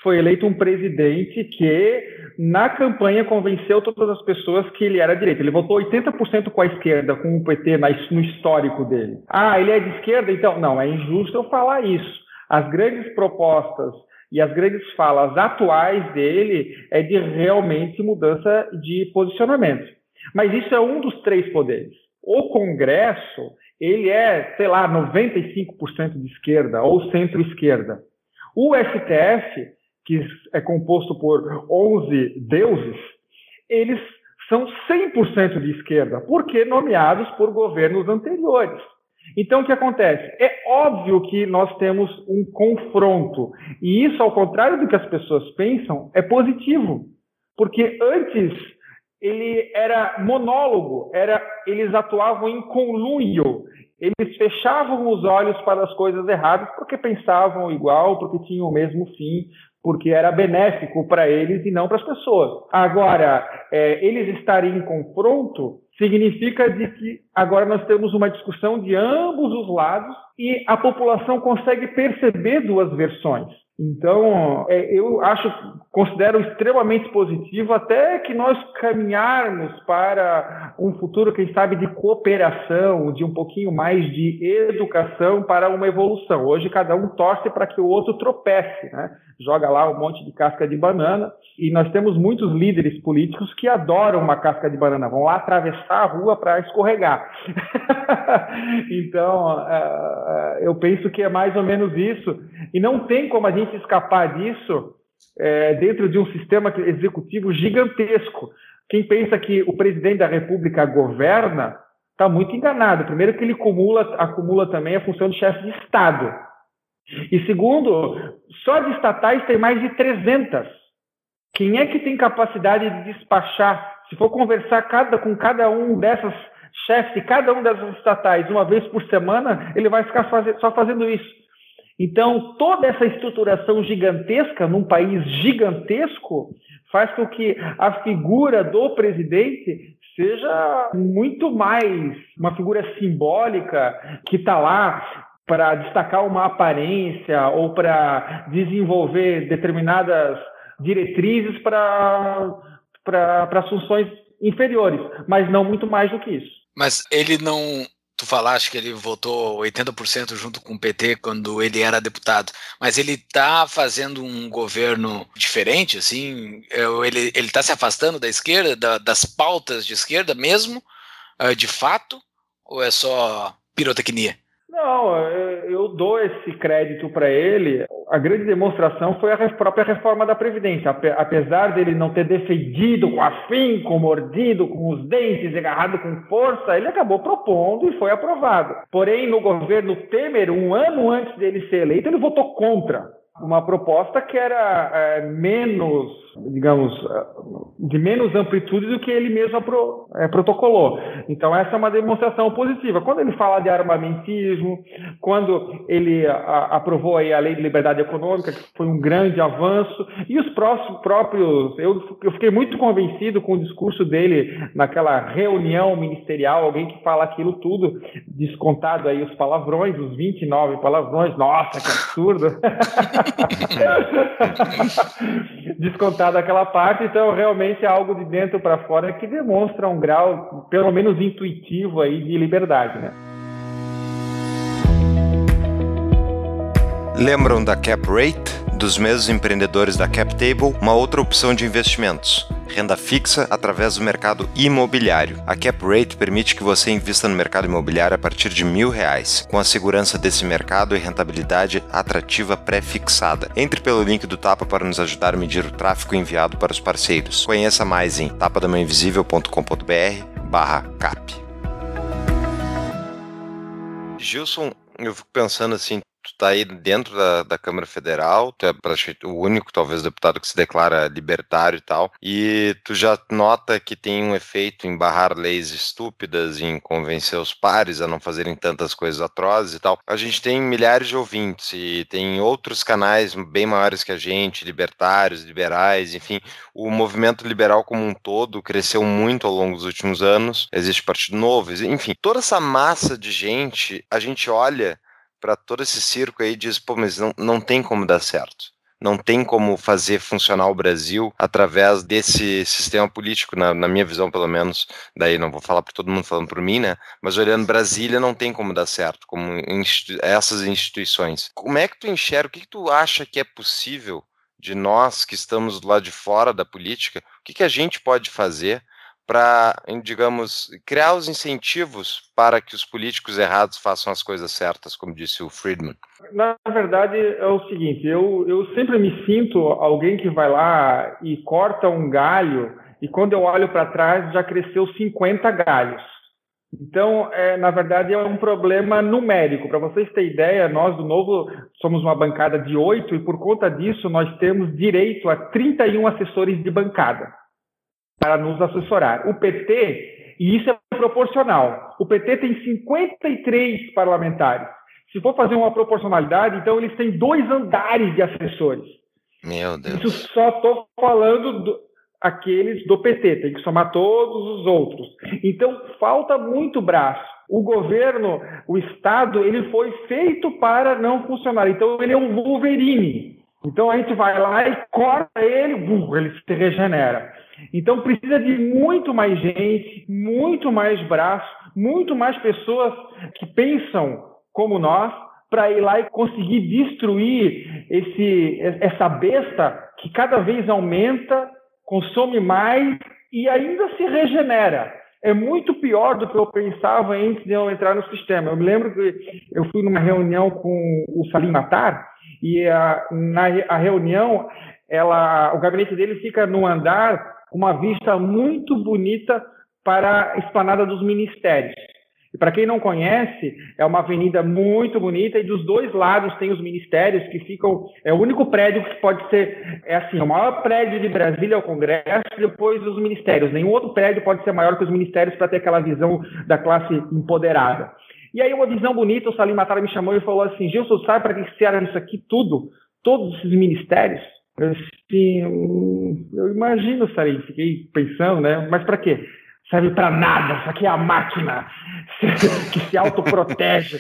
C: foi eleito um presidente que, na campanha, convenceu todas as pessoas que ele era direita. Ele votou 80% com a esquerda, com o PT no histórico dele. Ah, ele é de esquerda? Então, não, é injusto eu falar isso. As grandes propostas e as grandes falas atuais dele é de realmente mudança de posicionamento. Mas isso é um dos três poderes. O Congresso, ele é, sei lá, 95% de esquerda ou centro-esquerda. O STF que é composto por 11 deuses, eles são 100% de esquerda, porque nomeados por governos anteriores. Então, o que acontece? É óbvio que nós temos um confronto, e isso, ao contrário do que as pessoas pensam, é positivo, porque antes ele era monólogo, era, eles atuavam em conluio, eles fechavam os olhos para as coisas erradas porque pensavam igual, porque tinham o mesmo fim, porque era benéfico para eles e não para as pessoas. Agora, é, eles estarem em confronto significa de que agora nós temos uma discussão de ambos os lados e a população consegue perceber duas versões. Então, é, eu acho, considero extremamente positivo até que nós caminharmos para um futuro, quem sabe, de cooperação, de um pouquinho mais de educação para uma evolução. Hoje, cada um torce para que o outro tropece, né? joga lá um monte de casca de banana, e nós temos muitos líderes políticos que adoram uma casca de banana, vão lá atravessar a rua para escorregar. então, uh, eu penso que é mais ou menos isso, e não tem como a gente escapar disso é, dentro de um sistema executivo gigantesco. Quem pensa que o presidente da República governa está muito enganado. Primeiro, que ele acumula, acumula também a função de chefe de Estado. E segundo, só de estatais tem mais de 300. Quem é que tem capacidade de despachar? Se for conversar cada, com cada um dessas chefes cada um dessas estatais uma vez por semana, ele vai ficar só fazendo isso. Então, toda essa estruturação gigantesca num país gigantesco faz com que a figura do presidente seja muito mais uma figura simbólica que está lá para destacar uma aparência ou para desenvolver determinadas diretrizes para para funções inferiores, mas não muito mais do que isso.
A: Mas ele não. Tu falaste que ele votou 80% junto com o PT quando ele era deputado, mas ele está fazendo um governo diferente, assim? É, ele está se afastando da esquerda, da, das pautas de esquerda mesmo, é, de fato? Ou é só pirotecnia?
C: Não, eu dou esse crédito para ele. A grande demonstração foi a própria reforma da Previdência. Apesar dele não ter defendido com afinco, mordido com os dentes, agarrado com força, ele acabou propondo e foi aprovado. Porém, no governo Temer, um ano antes dele ser eleito, ele votou contra uma proposta que era é, menos, digamos, é, de menos amplitude do que ele mesmo apro, é, protocolou. Então essa é uma demonstração positiva. Quando ele fala de armamentismo, quando ele a, aprovou aí a lei de liberdade econômica, que foi um grande avanço, e os próximos, próprios, eu, eu fiquei muito convencido com o discurso dele naquela reunião ministerial, alguém que fala aquilo tudo, descontado aí os palavrões, os 29 palavrões, nossa, que absurdo. gostar daquela parte, então realmente é algo de dentro para fora que demonstra um grau, pelo menos intuitivo aí de liberdade, né?
B: Lembram da Cap Rate? Dos mesmos empreendedores da Cap Table, uma outra opção de investimentos renda fixa através do mercado imobiliário. A Cap Rate permite que você invista no mercado imobiliário a partir de mil reais, com a segurança desse mercado e rentabilidade atrativa pré-fixada. Entre pelo link do Tapa para nos ajudar a medir o tráfego enviado para os parceiros. Conheça mais em tapadamãoinvisível.com.br barra cap. Gilson, eu fico pensando assim, tu está aí dentro da, da Câmara Federal, tu é o único, talvez, deputado que se declara libertário e tal, e tu já nota que tem um efeito em barrar leis estúpidas, em convencer os pares a não fazerem tantas coisas atrozes e tal. A gente tem milhares de ouvintes e tem outros canais bem maiores que a gente, libertários, liberais, enfim, o movimento liberal como um todo cresceu muito ao longo dos últimos anos. Existe Partido Novo, enfim, toda essa massa de gente, a gente olha para todo esse circo aí diz, pô, mas não, não tem como dar certo. Não tem como fazer funcionar o Brasil através desse sistema político, na, na minha visão, pelo menos. Daí não vou falar para todo mundo falando por mim, né? Mas olhando Brasília, não tem como dar certo, como institu essas instituições. Como é que tu enxerga, o que, que tu acha que é possível de nós que estamos lá de fora da política, o que, que a gente pode fazer para, digamos, criar os incentivos para que os políticos errados façam as coisas certas, como disse o Friedman?
C: Na verdade, é o seguinte: eu, eu sempre me sinto alguém que vai lá e corta um galho, e quando eu olho para trás já cresceu 50 galhos. Então, é, na verdade, é um problema numérico. Para vocês terem ideia, nós do Novo somos uma bancada de oito, e por conta disso, nós temos direito a 31 assessores de bancada para nos assessorar. O PT, e isso é proporcional, o PT tem 53 parlamentares. Se for fazer uma proporcionalidade, então eles têm dois andares de assessores.
B: Meu Deus.
C: Isso só estou falando do, aqueles do PT, tem que somar todos os outros. Então falta muito braço. O governo, o Estado, ele foi feito para não funcionar. Então ele é um Wolverine. Então a gente vai lá e corta ele, ele se regenera. Então precisa de muito mais gente, muito mais braço, muito mais pessoas que pensam como nós para ir lá e conseguir destruir esse, essa besta que cada vez aumenta, consome mais e ainda se regenera. É muito pior do que eu pensava antes de eu entrar no sistema. Eu me lembro que eu fui numa reunião com o Salim Matar e a, na a reunião, ela, o gabinete dele fica no andar uma vista muito bonita para a esplanada dos ministérios. E para quem não conhece, é uma avenida muito bonita e dos dois lados tem os ministérios que ficam. É o único prédio que pode ser. É assim, o maior prédio de Brasília é o Congresso, depois os ministérios. Nenhum outro prédio pode ser maior que os ministérios para ter aquela visão da classe empoderada. E aí, uma visão bonita, o Salim Matara me chamou e falou assim: Gilson, sabe para que serve isso aqui tudo? Todos esses ministérios? Assim, eu imagino, Sarim, fiquei pensando, né? Mas para quê? Serve para nada, isso aqui é a máquina que se autoprotege,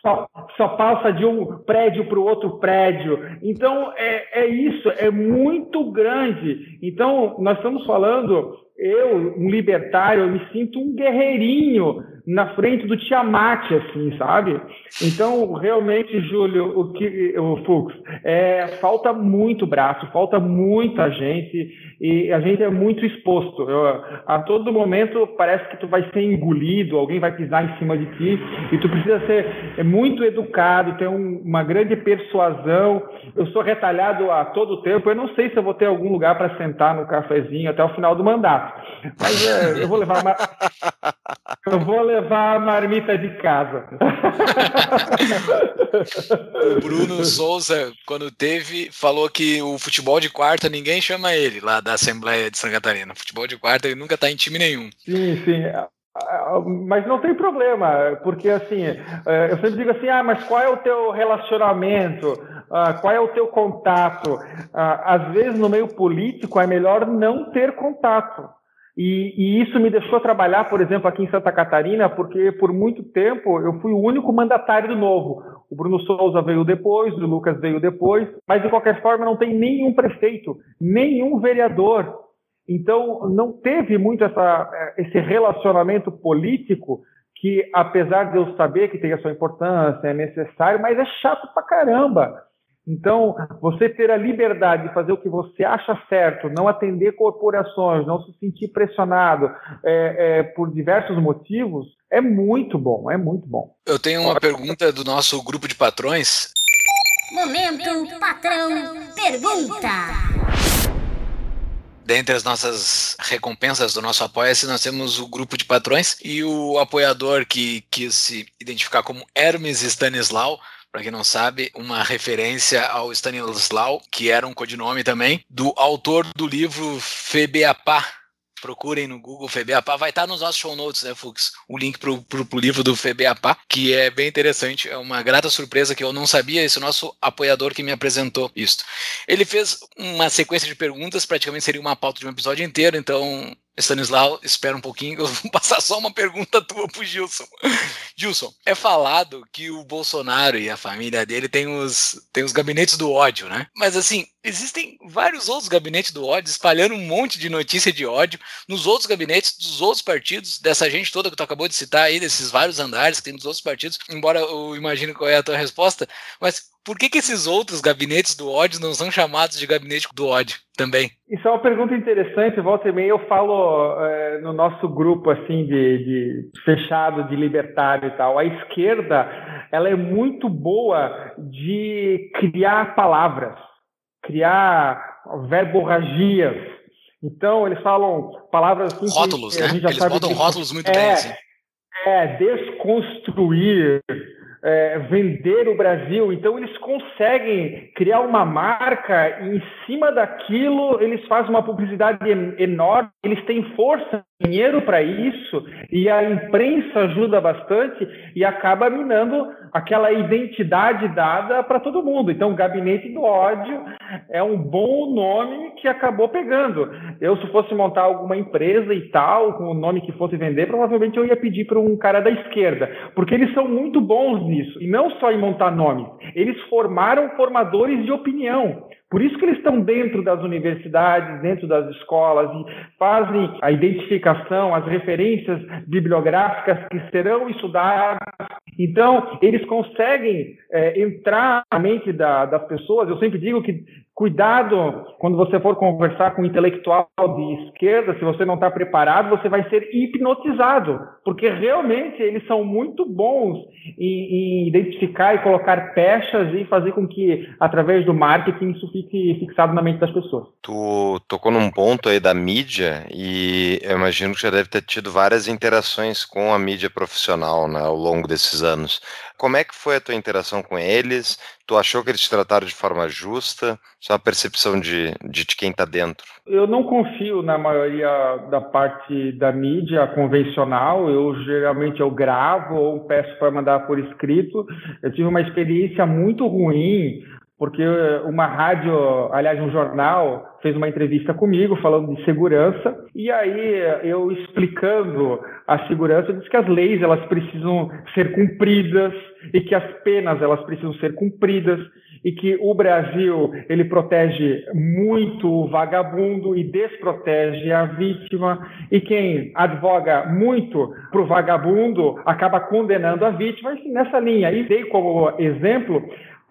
C: só, só passa de um prédio para o outro prédio. Então, é, é isso, é muito grande. Então, nós estamos falando, eu, um libertário, eu me sinto um guerreirinho na frente do Tiamat, assim, sabe? Então, realmente, Júlio, o que o Fux, é, falta muito braço, falta muita gente e a gente é muito exposto. Eu, a todo momento parece que tu vai ser engolido, alguém vai pisar em cima de ti e tu precisa ser é muito educado, ter um, uma grande persuasão. Eu sou retalhado a todo tempo. Eu não sei se eu vou ter algum lugar para sentar no cafezinho até o final do mandato, mas é, eu vou levar uma eu vou levar a marmita de casa.
A: o Bruno Souza, quando teve, falou que o futebol de quarta ninguém chama ele lá da Assembleia de Santa Catarina. Futebol de quarta ele nunca está em time nenhum.
C: Sim, sim. Mas não tem problema, porque assim, é, eu sempre digo assim, ah, mas qual é o teu relacionamento? Ah, qual é o teu contato? Ah, às vezes no meio político é melhor não ter contato. E, e, isso me deixou trabalhar, por exemplo, aqui em Santa Catarina, porque por muito tempo eu fui o único mandatário do Novo. O Bruno Souza veio depois, o Lucas veio depois, mas de qualquer forma não tem nenhum prefeito, nenhum vereador. Então não teve muito essa, esse relacionamento político que, apesar de eu saber que tem a sua importância, é necessário, mas é chato pra caramba. Então, você ter a liberdade de fazer o que você acha certo, não atender corporações, não se sentir pressionado é, é, por diversos motivos, é muito bom, é muito bom.
A: Eu tenho uma pergunta do nosso grupo de patrões.
E: Momento Patrão Pergunta.
A: Dentre as nossas recompensas do nosso Apoia-se, nós temos o grupo de patrões e o apoiador que quis se identificar como Hermes Stanislau para quem não sabe, uma referência ao Stanislau, que era um codinome também, do autor do livro Febeapá, procurem no Google FEBEAPA, vai estar nos nossos show notes, né, Fux? O link pro, pro livro do FEBEAPA, que é bem interessante, é uma grata surpresa que eu não sabia, esse nosso apoiador que me apresentou isso. Ele fez uma sequência de perguntas, praticamente seria uma pauta de um episódio inteiro, então Stanislau, espera um pouquinho, eu vou passar só uma pergunta tua pro Gilson. Gilson, é falado que o Bolsonaro e a família dele tem os, tem os gabinetes do ódio, né? Mas assim, existem vários outros gabinetes do ódio espalhando um monte de notícia de ódio nos outros gabinetes dos outros partidos, dessa gente toda que tu acabou de citar aí, desses vários andares que tem nos outros partidos, embora eu imagine qual é a tua resposta, mas por que, que esses outros gabinetes do ódio não são chamados de gabinete do ódio também?
C: Isso é uma pergunta interessante. Volta e meia eu falo é, no nosso grupo assim de, de, fechado de libertário e tal. A esquerda ela é muito boa de criar palavras, criar verborragias. Então eles falam palavras assim
A: rótulos, né? Eles botam que, rótulos muito é, bem. Assim.
C: É desconstruir é, vender o Brasil. Então, eles conseguem criar uma marca e, em cima daquilo, eles fazem uma publicidade enorme. Eles têm força, dinheiro para isso, e a imprensa ajuda bastante e acaba minando aquela identidade dada para todo mundo. Então, Gabinete do Ódio é um bom nome que acabou pegando. Eu, se fosse montar alguma empresa e tal, com o nome que fosse vender, provavelmente eu ia pedir para um cara da esquerda, porque eles são muito bons nisso, e não só em montar nomes, eles formaram formadores de opinião. Por isso que eles estão dentro das universidades, dentro das escolas e fazem a identificação, as referências bibliográficas que serão estudadas. Então, eles conseguem é, entrar na mente da, das pessoas. Eu sempre digo que Cuidado quando você for conversar com um intelectual de esquerda, se você não está preparado, você vai ser hipnotizado, porque realmente eles são muito bons em, em, identificar e colocar pechas e fazer com que, através do marketing, isso fique fixado na mente das pessoas.
B: Tu tocou num ponto aí da mídia e eu imagino que já deve ter tido várias interações com a mídia profissional né, ao longo desses anos. Como é que foi a tua interação com eles? Tu achou que eles te trataram de forma justa? Só a percepção de, de quem está dentro.
C: Eu não confio na maioria da parte da mídia convencional. Eu geralmente eu gravo ou peço para mandar por escrito. Eu tive uma experiência muito ruim porque uma rádio, aliás, um jornal, fez uma entrevista comigo falando de segurança, e aí eu explicando a segurança, eu disse que as leis elas precisam ser cumpridas e que as penas elas precisam ser cumpridas e que o Brasil ele protege muito o vagabundo e desprotege a vítima e quem advoga muito para o vagabundo acaba condenando a vítima e nessa linha e dei como exemplo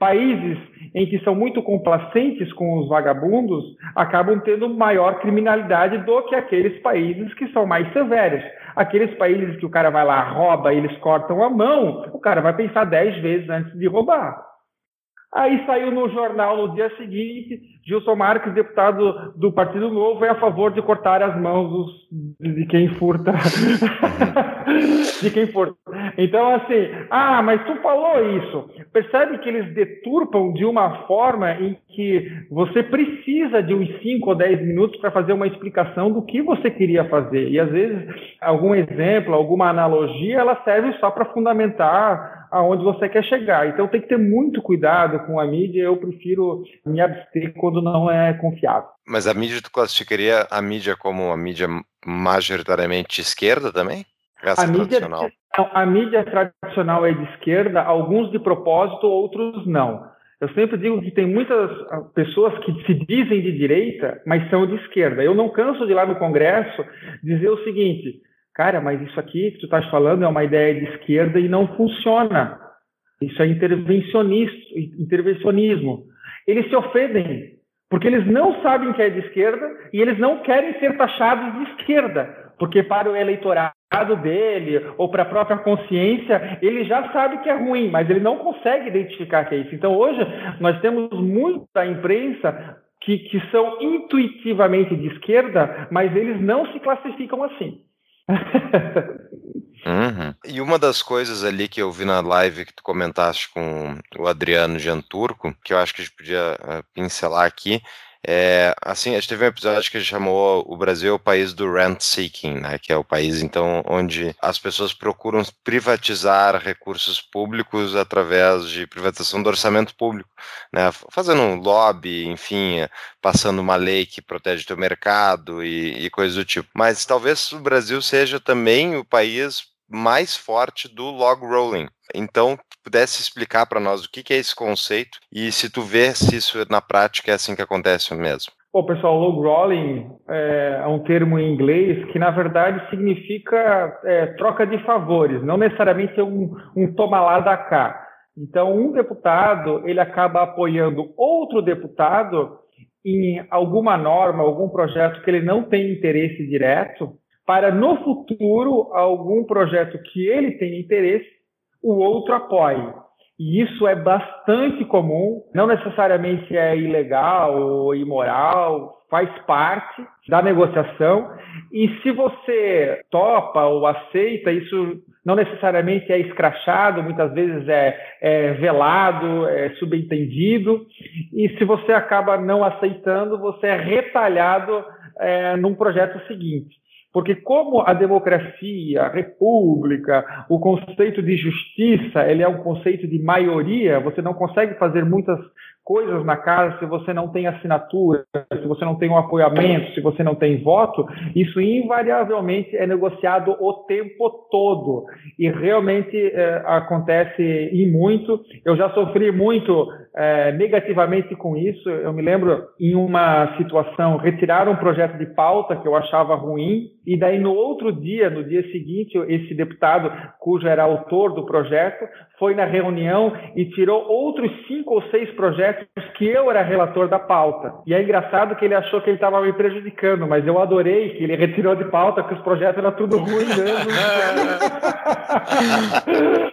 C: países em que são muito complacentes com os vagabundos acabam tendo maior criminalidade do que aqueles países que são mais severos. Aqueles países que o cara vai lá, rouba, eles cortam a mão, o cara vai pensar dez vezes antes de roubar. Aí saiu no jornal no dia seguinte, Gilson Marques, deputado do Partido Novo, é a favor de cortar as mãos dos, de quem furta. de quem furta. Então, assim, ah, mas tu falou isso. Percebe que eles deturpam de uma forma em que você precisa de uns 5 ou 10 minutos para fazer uma explicação do que você queria fazer. E às vezes, algum exemplo, alguma analogia, ela serve só para fundamentar aonde você quer chegar. Então tem que ter muito cuidado com a mídia. Eu prefiro me abster quando não é confiável.
B: Mas a mídia, tu classificaria a mídia como uma mídia majoritariamente esquerda também?
C: Essa a mídia, Então, a mídia tradicional é de esquerda, alguns de propósito, outros não. Eu sempre digo que tem muitas ah, pessoas que se dizem de direita, mas são de esquerda. Eu não canso de ir lá no Congresso dizer o seguinte, cara, mas isso aqui que tu estás falando é uma ideia de esquerda e não funciona. Isso é intervencionismo. Eles se ofendem, porque eles não sabem que é de esquerda e eles não querem ser taxados de esquerda, porque para o eleitorado dele ou para a própria consciência, ele já sabe que é ruim, mas ele não consegue identificar que é isso. Então hoje nós temos muita imprensa que, que são intuitivamente de esquerda, mas eles não se classificam assim.
B: Uhum. E uma das coisas ali que eu vi na live que tu comentaste com o Adriano Janturco, que eu acho que a gente podia uh, pincelar aqui, é, assim, a gente teve um episódio que chamou o Brasil o país do rent seeking, né, que é o país então onde as pessoas procuram privatizar recursos públicos através de privatização do orçamento público, né, fazendo um lobby, enfim, passando uma lei que protege o mercado e, e coisas do tipo. Mas talvez o Brasil seja também o país mais forte do log rolling. Então, pudesse explicar para nós o que, que é esse conceito e se tu vê se isso na prática é assim que acontece mesmo.
C: Bom, pessoal, log rolling é um termo em inglês que, na verdade, significa é, troca de favores, não necessariamente é um, um toma lá da cá. Então, um deputado, ele acaba apoiando outro deputado em alguma norma, algum projeto que ele não tem interesse direto, para no futuro algum projeto que ele tem interesse, o outro apoie. E isso é bastante comum, não necessariamente é ilegal ou imoral, faz parte da negociação. E se você topa ou aceita, isso não necessariamente é escrachado, muitas vezes é, é velado, é subentendido. E se você acaba não aceitando, você é retalhado é, num projeto seguinte. Porque como a democracia, a república, o conceito de justiça, ele é um conceito de maioria, você não consegue fazer muitas coisas na casa se você não tem assinatura, se você não tem um apoiamento, se você não tem voto, isso invariavelmente é negociado o tempo todo. E realmente é, acontece e muito. Eu já sofri muito é, negativamente com isso. Eu me lembro em uma situação, retiraram um projeto de pauta que eu achava ruim, e daí no outro dia, no dia seguinte, esse deputado, cujo era autor do projeto, foi na reunião e tirou outros cinco ou seis projetos que eu era relator da pauta. E é engraçado que ele achou que ele estava me prejudicando, mas eu adorei que ele retirou de pauta que os projetos eram tudo ruim mesmo.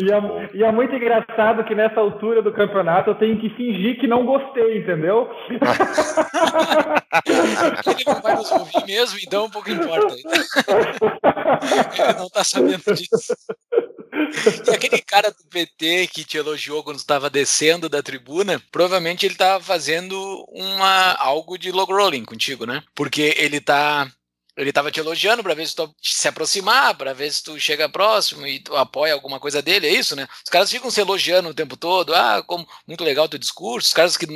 C: e, é, e, é, muito engraçado que nessa altura do campeonato eu tenho que fingir que não gostei, entendeu?
A: ele não vai nos ouvir mesmo, então um pouco importa. ele não está sabendo disso. E aquele cara do PT que te elogiou quando estava descendo da tribuna, provavelmente ele estava fazendo uma algo de log rolling contigo, né? Porque ele tá ele estava te elogiando para ver se tu se aproximar, para ver se tu chega próximo e tu apoia alguma coisa dele, é isso, né? Os caras ficam se elogiando o tempo todo, ah, como muito legal teu discurso, os caras que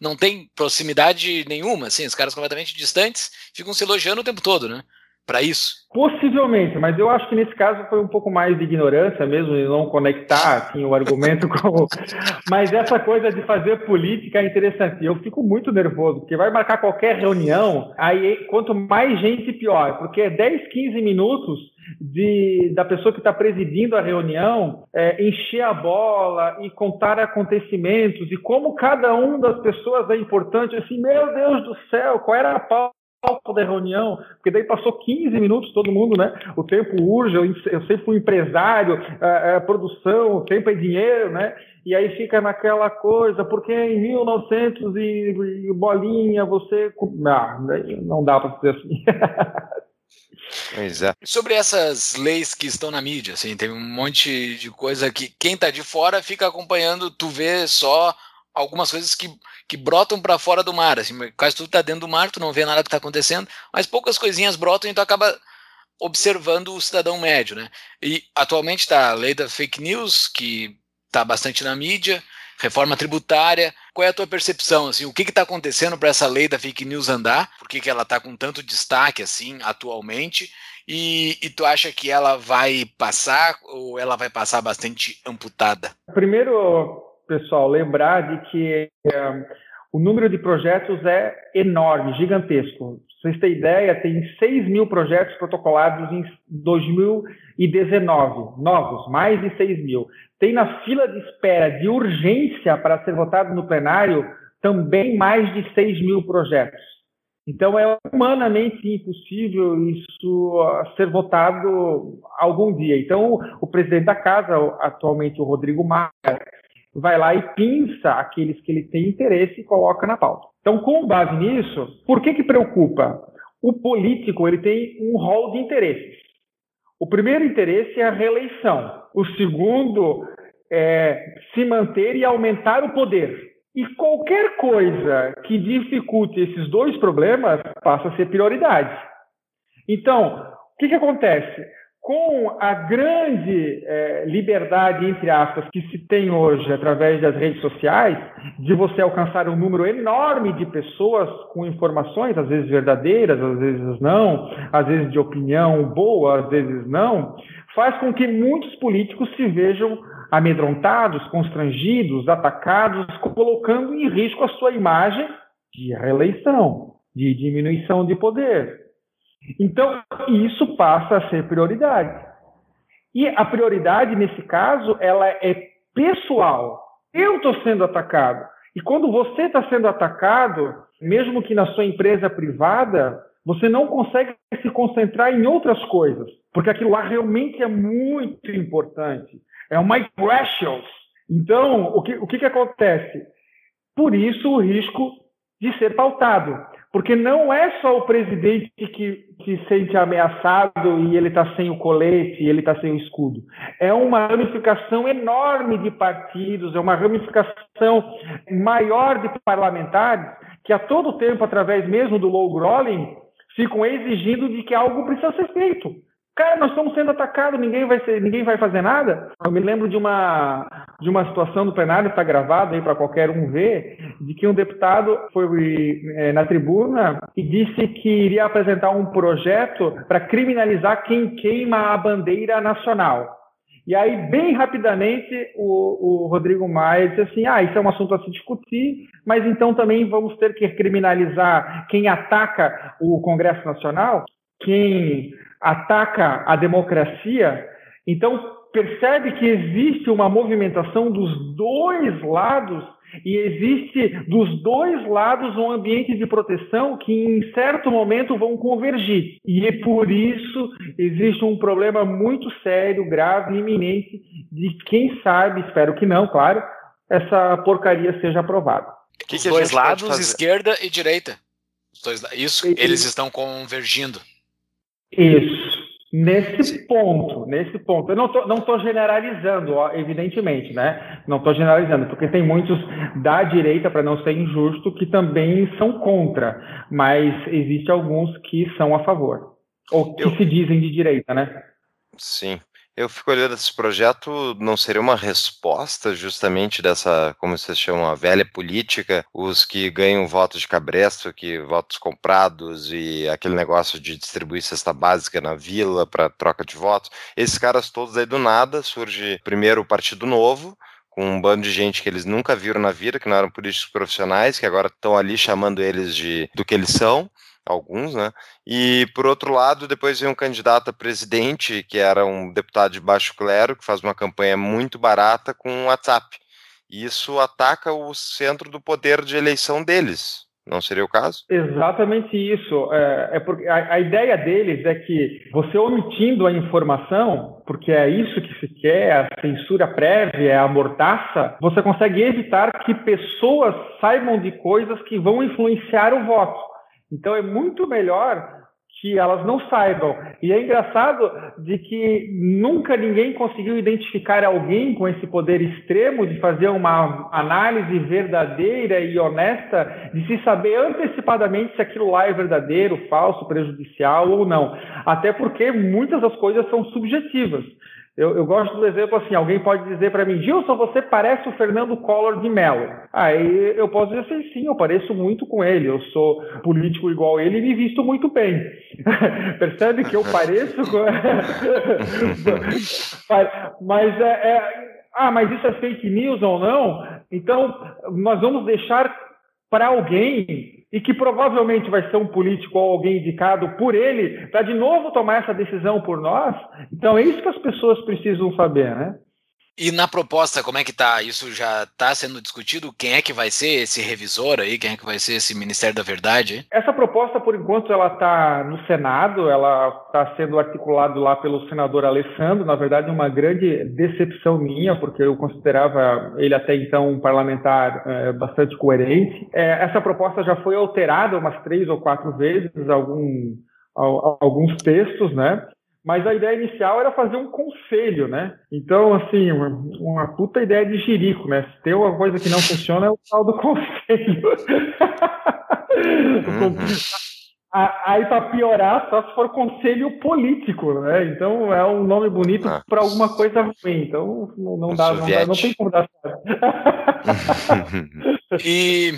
A: não têm proximidade nenhuma, assim, os caras completamente distantes, ficam se elogiando o tempo todo, né? Para isso?
C: Possivelmente, mas eu acho que nesse caso foi um pouco mais de ignorância mesmo, de não conectar assim, o argumento com. Mas essa coisa de fazer política é interessante. Eu fico muito nervoso, porque vai marcar qualquer reunião, aí quanto mais gente, pior, porque é 10, 15 minutos de, da pessoa que está presidindo a reunião é, encher a bola e contar acontecimentos e como cada um das pessoas é importante. Assim, meu Deus do céu, qual era a pauta? Pauta da reunião, porque daí passou 15 minutos todo mundo, né? O tempo urge, eu, eu sempre fui empresário, a, a, produção, o tempo é dinheiro, né? E aí fica naquela coisa, porque em 1900 e, e bolinha você... Ah, não dá para dizer assim.
B: Pois é.
A: Sobre essas leis que estão na mídia, assim, tem um monte de coisa que quem tá de fora fica acompanhando, tu vê só algumas coisas que, que brotam para fora do mar. Assim, quase tudo está dentro do mar, tu não vê nada que está acontecendo, mas poucas coisinhas brotam e tu acaba observando o cidadão médio. Né? E atualmente está a lei da fake news, que está bastante na mídia, reforma tributária, Qual é a tua percepção? Assim, o que está acontecendo para essa lei da fake news andar? Por que, que ela está com tanto destaque assim atualmente? E, e, tu acha que ela vai passar ou ela vai passar bastante amputada?
C: Primeiro, pessoal, lembrar de que é, o número de projetos é enorme, gigantesco. Pra vocês terem ideia, tem 6 mil projetos protocolados em 2019, novos, mais de 6 mil. Tem na fila de espera de urgência para ser votado no plenário também mais de 6 mil projetos. Então é humanamente impossível isso ser votado algum dia. Então o presidente da casa, atualmente o Rodrigo Maia, vai lá e pinça aqueles que ele tem interesse e coloca na pauta. Então, com base nisso, por que que preocupa? O político ele tem um rol de interesses. O primeiro interesse é a reeleição. O segundo é se manter e aumentar o poder. E qualquer coisa que dificulte esses dois problemas passa a ser prioridade. Então, o que, que acontece? Com a grande é, liberdade, entre aspas, que se tem hoje através das redes sociais, de você alcançar um número enorme de pessoas com informações, às vezes verdadeiras, às vezes não, às vezes de opinião boa, às vezes não, faz com que muitos políticos se vejam amedrontados, constrangidos, atacados, colocando em risco a sua imagem de reeleição, de diminuição de poder. Então, isso passa a ser prioridade. E a prioridade, nesse caso, ela é pessoal. Eu estou sendo atacado. E quando você está sendo atacado, mesmo que na sua empresa privada, você não consegue se concentrar em outras coisas, porque aquilo lá realmente é muito importante. É uma precious. Então, o que, o que, que acontece? Por isso, o risco de ser pautado. Porque não é só o presidente que, que sente ameaçado e ele está sem o colete, ele está sem o escudo. É uma ramificação enorme de partidos, é uma ramificação maior de parlamentares que a todo tempo, através mesmo do low growling, ficam exigindo de que algo precisa ser feito. Cara, nós estamos sendo atacados, ninguém vai, ser, ninguém vai fazer nada. Eu me lembro de uma, de uma situação do plenário, está gravado aí para qualquer um ver, de que um deputado foi é, na tribuna e disse que iria apresentar um projeto para criminalizar quem queima a bandeira nacional. E aí, bem rapidamente, o, o, Rodrigo Maia disse assim: ah, isso é um assunto a se discutir, mas então também vamos ter que criminalizar quem ataca o Congresso Nacional, quem ataca a democracia, então percebe que existe uma movimentação dos dois lados e existe dos dois lados um ambiente de proteção que em certo momento vão convergir. E é por isso existe um problema muito sério, grave, iminente de quem sabe, espero que não, claro, essa porcaria seja aprovada.
A: Que Os dois lados, esquerda e direita. Dois, isso, eles estão convergindo.
C: Isso. Nesse ponto, nesse ponto. Eu não tô, não estou generalizando, ó, evidentemente, né? Não estou generalizando, porque tem muitos da direita, para não ser injusto, que também são contra, mas existe alguns que são a favor. Ou que Eu... se dizem de direita, né?
B: Sim. Eu fico olhando esse projeto, não seria uma resposta justamente dessa, como vocês chamam, a velha política, os que ganham votos de cabresto, que votos comprados e aquele negócio de distribuir cesta básica na vila para troca de votos. Esses caras todos aí do nada surge primeiro o Partido Novo, com um bando de gente que eles nunca viram na vida, que não eram políticos profissionais, que agora estão ali chamando eles de do que eles são alguns, né? E por outro lado, depois vem um candidato a presidente, que era um deputado de baixo clero, que faz uma campanha muito barata com o WhatsApp. E isso ataca o centro do poder de eleição deles. Não seria o caso?
C: Exatamente isso. É, é porque a, a, ideia deles é que você omitindo a informação, porque é isso que se quer, a censura prévia, a mordaça, você consegue evitar que pessoas saibam de coisas que vão influenciar o voto. Então é muito melhor que elas não saibam. E é engraçado de que nunca ninguém conseguiu identificar alguém com esse poder extremo de fazer uma análise verdadeira e honesta, de se saber antecipadamente se aquilo lá é verdadeiro, falso, prejudicial ou não. Até porque muitas das coisas são subjetivas. Eu, eu, gosto do exemplo assim: alguém pode dizer para mim, Gilson, você parece o Fernando Collor de Mello. Aí eu posso dizer assim: sim, eu pareço muito com ele. Eu sou político igual ele e me visto muito bem. Percebe que eu pareço com. mas é, é. Ah, mas isso é fake news ou não? Então, nós vamos deixar para alguém e que provavelmente vai ser um político ou alguém indicado por ele para de novo tomar essa decisão por nós. Então é isso que as pessoas precisam saber, né?
A: E na proposta, como é que tá? Isso já está sendo discutido? Quem é que vai ser esse revisor aí? Quem é que vai ser esse Ministério da Verdade?
C: Essa proposta, por enquanto, ela está no Senado, ela está sendo articulada lá pelo senador Alessandro. Na verdade, uma grande decepção minha, porque eu considerava ele até então um parlamentar é, bastante coerente. É, essa proposta já foi alterada umas três ou quatro vezes, algum, alguns textos, né? Mas a ideia inicial era fazer um conselho, né? Então, assim, uma, uma puta ideia de jirico, né? Se tem uma coisa que não funciona é o tal do conselho. Uhum. Aí, para piorar, só se for conselho político, né? Então, é um nome bonito ah. para alguma coisa ruim. Então, não, não dá, não, dá, não tem como dar certo.
A: e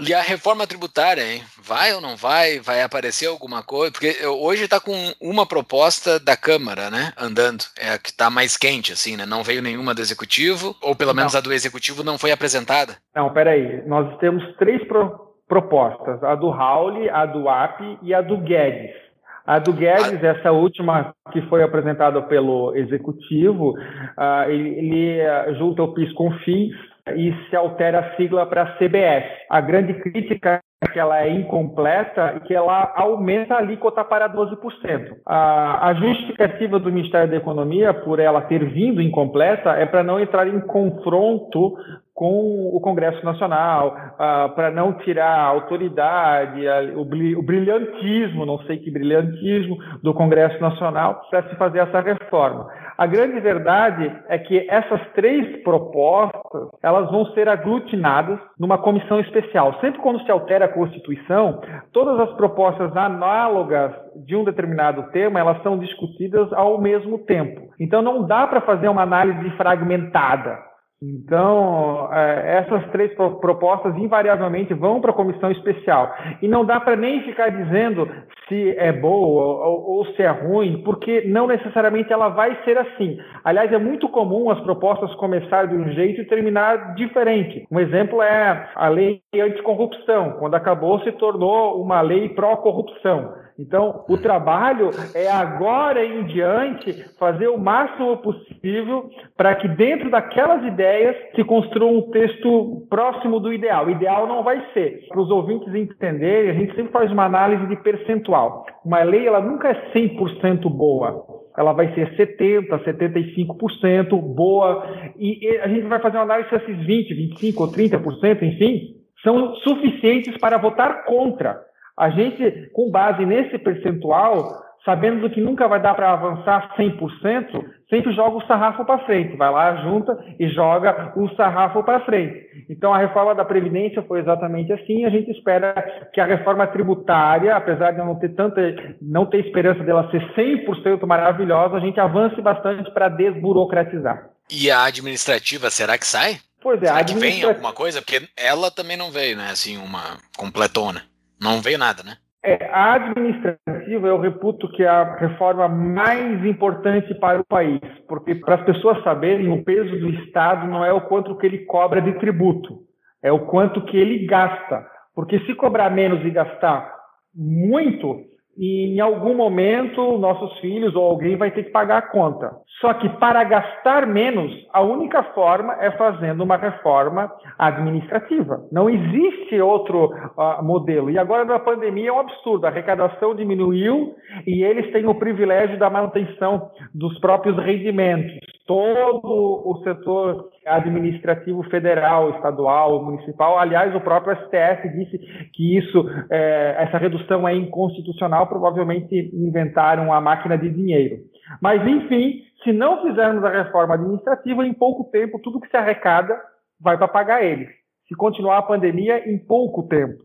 A: e a reforma tributária, hein? Vai ou não vai? Vai aparecer alguma coisa? Porque hoje está com uma proposta da Câmara, né? Andando. É a que está mais quente, assim, né? Não veio nenhuma do Executivo, ou pelo menos não. a do Executivo não foi apresentada.
C: Não, peraí. Nós temos três pro propostas: a do Raul, a do AP e a do Guedes. A do Guedes, essa última que foi apresentada pelo Executivo, uh, ele, uh, junta o PIS com FIIs e se altera a sigla para CBS. A grande crítica é que ela é incompleta e que ela aumenta a alíquota para 12%. A, a justificativa do Ministério da Economia por ela ter vindo incompleta é para não entrar em confronto com o Congresso Nacional, uh, para não tirar a autoridade, a, o, o, brilhantismo, não sei que brilhantismo, do Congresso Nacional para se fazer essa reforma. A grande verdade é que essas três propostas elas vão ser aglutinadas numa comissão especial. Sempre quando se altera a Constituição, todas as propostas análogas de um determinado tema elas são discutidas ao mesmo tempo. Então não dá para fazer uma análise fragmentada. Então, é, essas três propostas invariavelmente vão para a comissão especial. E não dá para nem ficar dizendo se é boa ou, se é ruim, porque não necessariamente ela vai ser assim. Aliás, é muito comum as propostas começarem de um jeito e terminar diferente. Um exemplo é a lei anticorrupção. Quando acabou, se tornou uma lei pró-corrupção. Então, o trabalho é agora em diante fazer o máximo possível para que dentro daquelas ideias se construa um texto próximo do ideal. O ideal não vai ser. Para os ouvintes entenderem, a gente sempre faz uma análise de percentual. Uma lei, ela nunca é 100% boa ela vai ser 70%, 75% boa, e a gente vai fazer uma análise se esses 20%, 25% ou 30%, enfim, são suficientes para votar contra. A gente, com base nesse percentual, sabendo que nunca vai dar para avançar 100%, sempre joga o sarrafo para frente. Vai lá, junta e joga o sarrafo para frente. Então, a reforma da Previdência foi exatamente assim. A gente espera que a reforma tributária, apesar de não ter tanta, não ter esperança dela ser 100% maravilhosa, a gente avance bastante para desburocratizar.
A: E a administrativa, será que sai?
C: Pois é,
A: será que vem alguma coisa? Porque ela também não veio, né? Assim, uma completona. Não veio nada, né?
C: É, a administrativa eu reputo que é a reforma mais importante para o país, porque para as pessoas saberem, o peso do Estado não é o quanto que ele cobra de tributo, é o quanto que ele gasta. Porque se cobrar menos e gastar muito, e em algum momento nossos filhos ou alguém vai ter que pagar a conta. Só que para gastar menos, a única forma é fazendo uma reforma administrativa. Não existe outro uh, modelo. E agora na pandemia é um absurdo. A arrecadação diminuiu e eles têm o privilégio da manutenção dos próprios rendimentos. Todo o setor administrativo federal, estadual, municipal. Aliás, o próprio STF disse que isso, é, essa redução é inconstitucional. Provavelmente inventaram a máquina de dinheiro. Mas, enfim, se não fizermos a reforma administrativa, em pouco tempo, tudo que se arrecada vai para pagar eles. Se continuar a pandemia, em pouco tempo.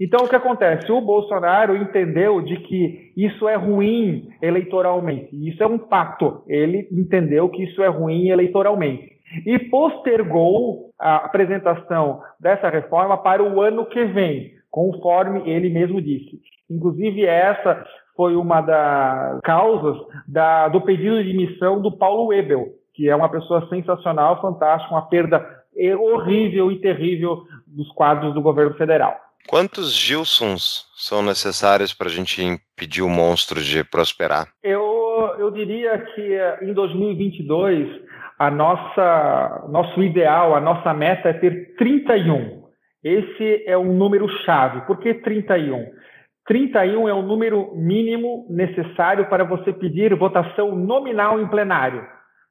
C: Então, o que acontece? O Bolsonaro entendeu de que isso é ruim eleitoralmente. Isso é um fato. Ele entendeu que isso é ruim eleitoralmente. E postergou a apresentação dessa reforma para o ano que vem, conforme ele mesmo disse. Inclusive, essa foi uma das causas da, do pedido de demissão do Paulo Webel, que é uma pessoa sensacional, fantástica, uma perda horrível e terrível dos quadros do governo federal.
B: Quantos Gilsons são necessários para a gente impedir o monstro de prosperar?
C: Eu, eu diria que eh, em 2022 a nossa nosso ideal, a nossa meta é ter 31. Esse é um número chave. Por que 31? 31 é o número mínimo necessário para você pedir votação nominal em plenário.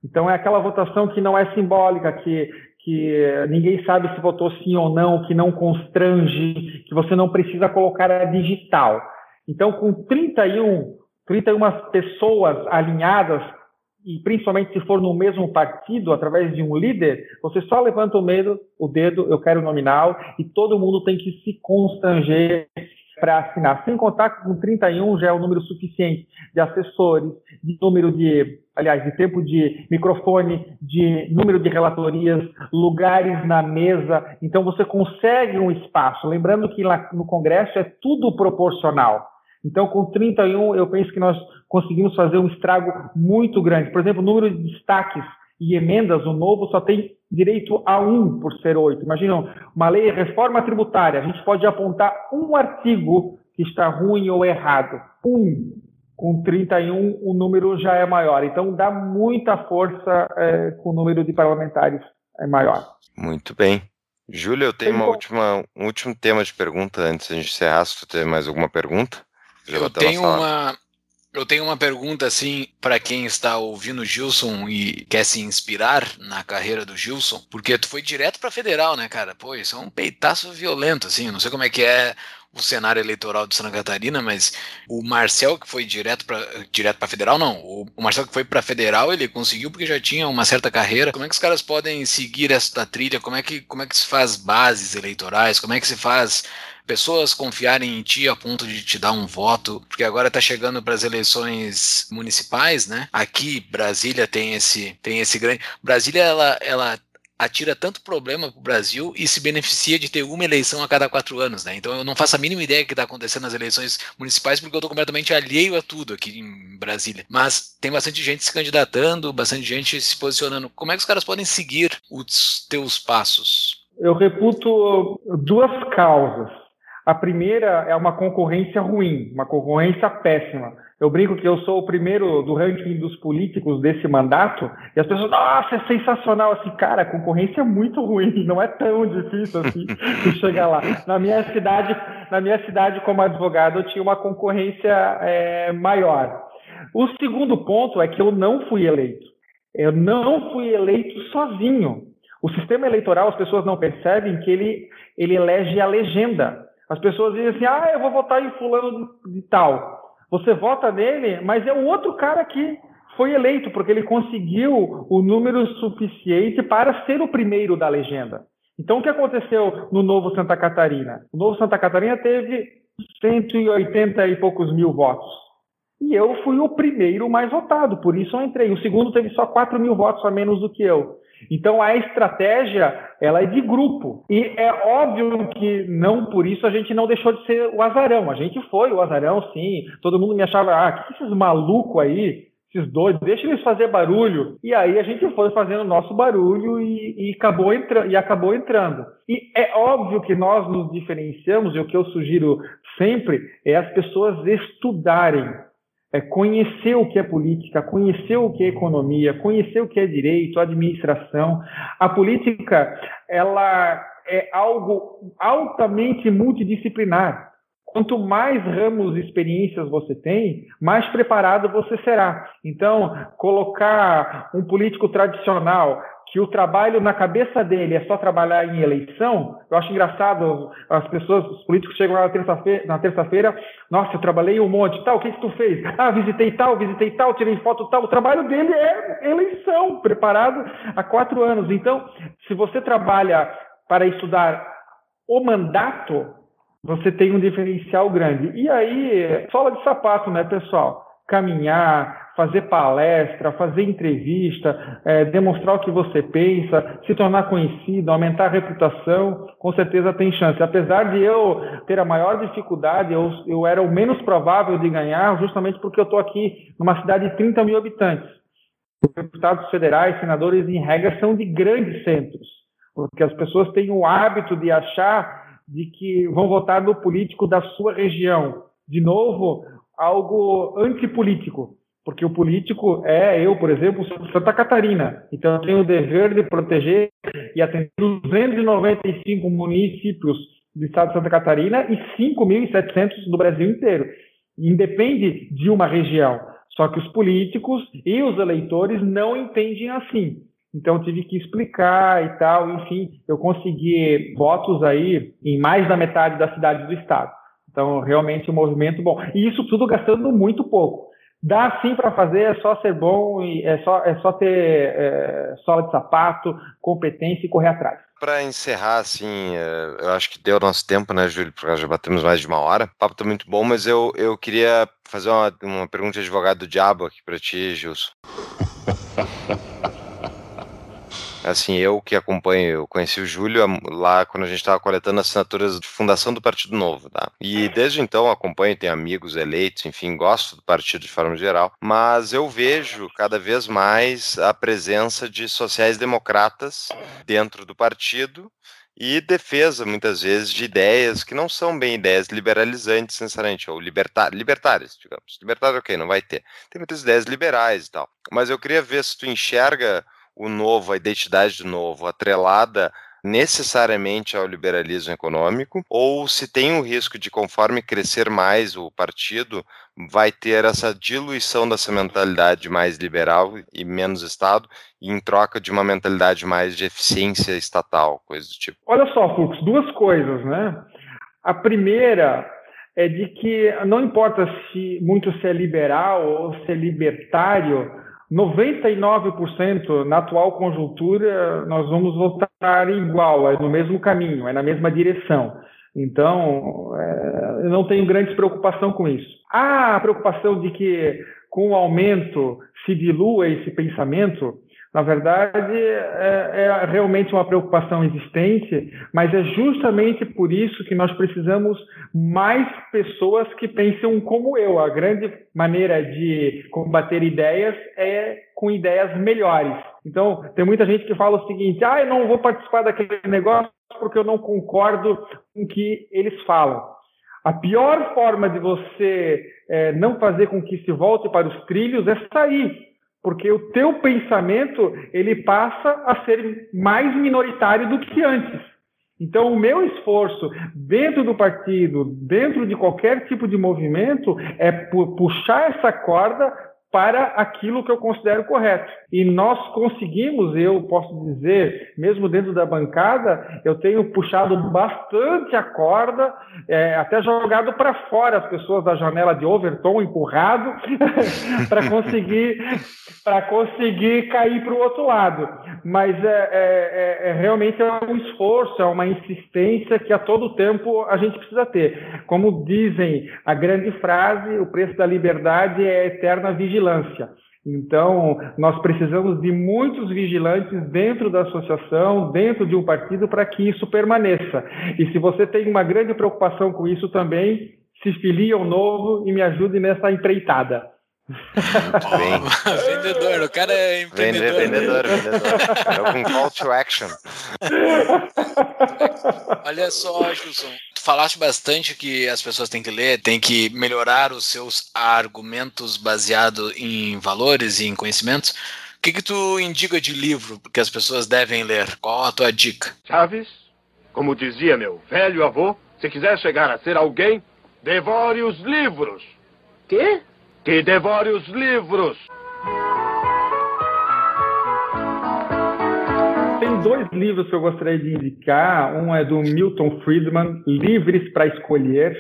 C: Então é aquela votação que não é simbólica, que que ninguém sabe se votou sim ou não, que não constrange, que você não precisa colocar a digital. Então, com 31, 31 pessoas alinhadas, e principalmente se for no mesmo partido, através de um líder, você só levanta o, medo, o dedo, eu quero nominal, e todo mundo tem que se constranger para assinar. Sem contar que com 31 já é o número suficiente de assessores, de número de, aliás, de tempo de microfone, de número de relatorias, lugares na mesa. Então você consegue um espaço. Lembrando que lá no Congresso é tudo proporcional. Então, com 31, eu penso que nós conseguimos fazer um estrago muito grande. Por exemplo, o número de destaques e emendas, o novo só tem direito a um por ser oito. Imaginam, uma lei reforma tributária, a gente pode apontar um artigo que está ruim ou errado. Um. Com 31, o número já é maior. Então, dá muita força é, com o número de parlamentares é maior.
B: Muito bem. Júlia, eu tenho uma última, um último tema de pergunta antes de a gente encerrar. Se tu tem mais alguma pergunta?
A: Eu tenho uma, eu tenho uma pergunta assim para quem está ouvindo o Gilson e quer se inspirar na carreira do Gilson, porque tu foi direto para federal, né, cara? Pô, isso é um peitaço violento assim, não sei como é que é o cenário eleitoral de Santa Catarina, mas o Marcel que foi direto para direto para federal, não. O, Marcel que foi para federal, ele conseguiu porque já tinha uma certa carreira. Como é que os caras podem seguir esta trilha? Como é que como é que se faz bases eleitorais? Como é que se faz pessoas confiarem em ti a ponto de te dar um voto, porque agora está chegando para as eleições municipais, né? Aqui Brasília tem esse tem esse grande Brasília ela ela atira tanto problema para o Brasil e se beneficia de ter uma eleição a cada quatro anos, né? Então eu não faço a mínima ideia do que está acontecendo nas eleições municipais porque eu estou completamente alheio a tudo aqui em Brasília. Mas tem bastante gente se candidatando, bastante gente se posicionando. Como é que os caras podem seguir os teus passos?
C: Eu reputo duas causas. A primeira é uma concorrência ruim, uma concorrência péssima. Eu brinco que eu sou o primeiro do ranking dos políticos desse mandato, e as pessoas, nossa, é sensacional. Assim, cara, a concorrência é muito ruim, não é tão difícil assim chegar lá. Na minha cidade, na minha cidade, como advogado, eu tinha uma concorrência é, maior. O segundo ponto é que eu não fui eleito. Eu não fui eleito sozinho. O sistema eleitoral, as pessoas não percebem que ele, ele elege a legenda. As pessoas dizem assim: ah, eu vou votar em fulano de tal. Você vota nele, mas é o outro cara que foi eleito, porque ele conseguiu o número suficiente para ser o primeiro da legenda. Então, o que aconteceu no Novo Santa Catarina? O Novo Santa Catarina teve 180 e poucos mil votos. E eu fui o primeiro mais votado, por isso eu entrei. O segundo teve só 4 mil votos a menos do que eu. Então a estratégia ela é de grupo e é óbvio que não por isso a gente não deixou de ser o azarão. A gente foi o azarão, sim. Todo mundo me achava ah, que esses malucos aí, esses doidos, deixa eles fazer barulho. E aí a gente foi fazendo o nosso barulho e, e acabou e acabou entrando. E é óbvio que nós nos diferenciamos e o que eu sugiro sempre é as pessoas estudarem é conhecer o que é política, conhecer o que é economia, conhecer o que é direito, administração. A política, ela é algo altamente multidisciplinar. Quanto mais ramos e experiências você tem, mais preparado você será. Então, colocar um político tradicional que o trabalho na cabeça dele é só trabalhar em eleição, eu acho engraçado as pessoas, os políticos chegam lá na terça-feira, terça-feira, nossa, eu trabalhei um monte, tal, o que, que tu fez? Ah, visitei tal, visitei tal, tirei foto tal. O trabalho dele é eleição, preparado há quatro anos. Então, se você trabalha para estudar o mandato, você tem um diferencial grande. E aí, sola de sapato, né, pessoal? Caminhar, fazer palestra, fazer entrevista, é, demonstrar o que você pensa, se tornar conhecido, aumentar a reputação, com certeza tem chance. Apesar de eu ter a maior dificuldade, eu, eu era o menos provável de ganhar, justamente porque eu estou aqui numa cidade de 30 mil habitantes. Os deputados federais, senadores, em regra, são de grandes centros, porque as pessoas têm o hábito de achar de que vão votar no político da sua região. De novo, algo antipolítico, porque o político é, eu, por exemplo, sou de Santa Catarina, então eu tenho o dever de proteger e atender 295 municípios do estado de Santa Catarina e 5.700 do Brasil inteiro. Independe de uma região. Só que os políticos e os eleitores não entendem assim. Então tive que explicar e tal, enfim, eu consegui votos aí em mais da metade das cidades do estado. Então realmente um movimento bom. E isso tudo gastando muito pouco. Dá sim para fazer, é só ser bom é só, é só ter é, sola de sapato, competência e correr atrás.
B: Para encerrar, assim, é, eu acho que deu nosso tempo, né, Júlio? Porque já batemos mais de uma hora. O papo tá muito bom, mas eu, eu queria fazer uma, uma pergunta de advogado do diabo aqui para ti, Gilson. Assim, eu que acompanho, eu conheci o Júlio lá quando a gente estava coletando assinaturas de fundação do Partido Novo, tá? E desde então acompanho, tenho amigos eleitos, enfim, gosto do partido de forma geral, mas eu vejo cada vez mais a presença de sociais-democratas dentro do partido e defesa, muitas vezes, de ideias que não são bem ideias liberalizantes, necessariamente, ou libertar, libertárias, digamos. Libertário, ok, não vai ter. Tem muitas ideias liberais e tal. Mas eu queria ver se tu enxerga o novo, a identidade do novo, atrelada necessariamente ao liberalismo econômico, ou se tem o risco de, conforme crescer mais o partido, vai ter essa diluição dessa mentalidade mais liberal e menos Estado, em troca de uma mentalidade mais de eficiência estatal, coisa do tipo.
C: Olha só, Fux, duas coisas, né? A primeira é de que não importa se muito se é liberal ou se é libertário, 99% na atual conjuntura nós vamos voltar igual, é no mesmo caminho, é na mesma direção. Então, é, eu não tenho grande preocupação com isso. Há a preocupação de que com o aumento se dilua esse pensamento, na verdade, é, é, realmente uma preocupação existente, mas é justamente por isso que nós precisamos mais pessoas que pensam como eu. A grande maneira de combater ideias é com ideias melhores. Então, tem muita gente que fala o seguinte: ah, eu não vou participar daquele negócio porque eu não concordo com o que eles falam. A pior forma de você é, não fazer com que se volte para os trilhos é sair porque o teu pensamento ele passa a ser mais minoritário do que antes. Então, o meu esforço dentro do partido, dentro de qualquer tipo de movimento, é puxar essa corda para aquilo que eu considero correto. E nós conseguimos, eu posso dizer, mesmo dentro da bancada, eu tenho puxado bastante a corda, é, até jogado para fora as pessoas da janela de Overton, empurrado, para conseguir para conseguir cair para o outro lado. Mas é, é, é, é, realmente é um esforço, é uma insistência que a todo tempo a gente precisa ter. Como dizem a grande frase, o preço da liberdade é a eterna vigilância. Então, nós precisamos de muitos vigilantes dentro da associação, dentro de um partido, para que isso permaneça. E se você tem uma grande preocupação com isso também, se filie ao novo e me ajude nessa empreitada.
A: vendedor, o cara é empreendedor.
B: Vendedor, vendedor. É um call to action.
A: Olha só, Gilson, tu falaste bastante que as pessoas têm que ler, têm que melhorar os seus argumentos baseados em valores e em conhecimentos. O que, que tu indica de livro que as pessoas devem ler? Qual a tua dica?
F: Chaves, como dizia meu velho avô, se quiser chegar a ser alguém, devore os livros.
E: Quê?
F: Que devore os livros!
C: Tem dois livros que eu gostaria de indicar. Um é do Milton Friedman, Livres para Escolher.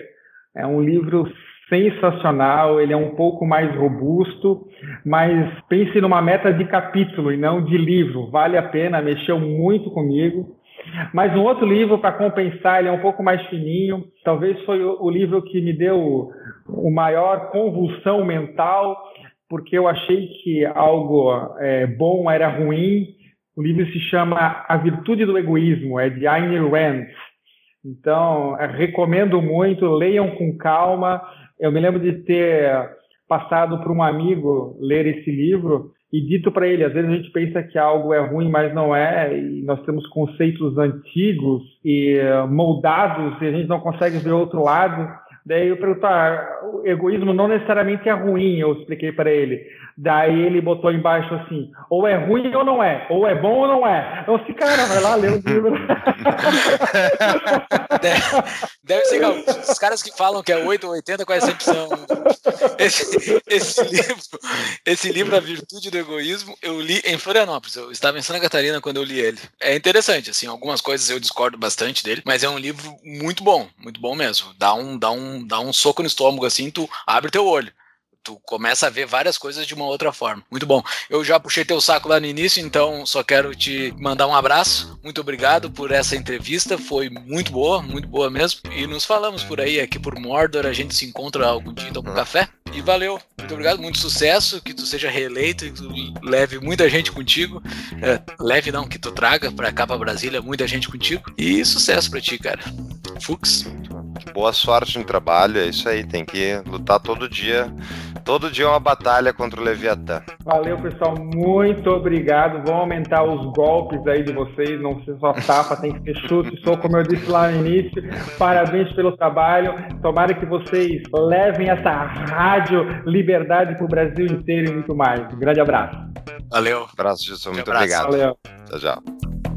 C: É um livro sensacional, ele é um pouco mais robusto, mas pense numa meta de capítulo e não de livro. Vale a pena, mexeu muito comigo. Mas um outro livro para compensar, ele é um pouco mais fininho. Talvez foi o, livro que me deu o maior convulsão mental, porque eu achei que algo é, bom era ruim. O livro se chama A Virtude do Egoísmo, é de Ayn Rand. Então, recomendo muito, leiam com calma. Eu me lembro de ter passado por um amigo ler esse livro e dito para ele, às vezes a gente pensa que algo é ruim, mas não é, e nós temos conceitos antigos e eh, moldados e a gente não consegue ver outro lado. Daí eu pergunto, ah, o egoísmo não necessariamente é ruim, eu expliquei para ele. Daí ele botou embaixo assim, ou é ruim ou não é, ou é bom ou não é. Eu disse, cara, vai lá ler o livro.
A: deve, deve ser os caras que falam que é 8 ou 80 quase sempre são. Esse, esse, livro, esse livro, A Virtude do Egoísmo, eu li em Florianópolis. Eu estava em Santa Catarina quando eu li ele. É interessante, assim, algumas coisas eu discordo bastante dele, mas é um livro muito bom, muito bom mesmo. Dá um, dá um, dá um soco no estômago, assim, tu abre teu olho tu começa a ver várias coisas de uma outra forma. Muito bom. Eu já puxei teu saco lá no início, então só quero te mandar um abraço. Muito obrigado por essa entrevista, foi muito boa, muito boa mesmo. E nos falamos por aí, aqui por Mordor, a gente se encontra algum dia, toma um café. E valeu, muito obrigado, muito sucesso, que tu seja reeleito e tu leve muita gente contigo. É, leve não, que tu traga pra cá pra Brasília muita gente contigo. E sucesso pra ti, cara. Fux.
B: Boa sorte no trabalho, é isso aí, tem que lutar todo dia Todo dia é uma batalha contra o Leviatã.
C: Valeu, pessoal. Muito obrigado. Vão aumentar os golpes aí de vocês. Não ser só tapa, tem que ser chute. Sou, como eu disse lá no início. Parabéns pelo trabalho. Tomara que vocês levem essa rádio liberdade para o Brasil inteiro e muito mais. Um grande abraço.
A: Valeu.
B: Abraço, Gilson. Muito abraço. obrigado.
C: Valeu.
B: Tchau, tchau.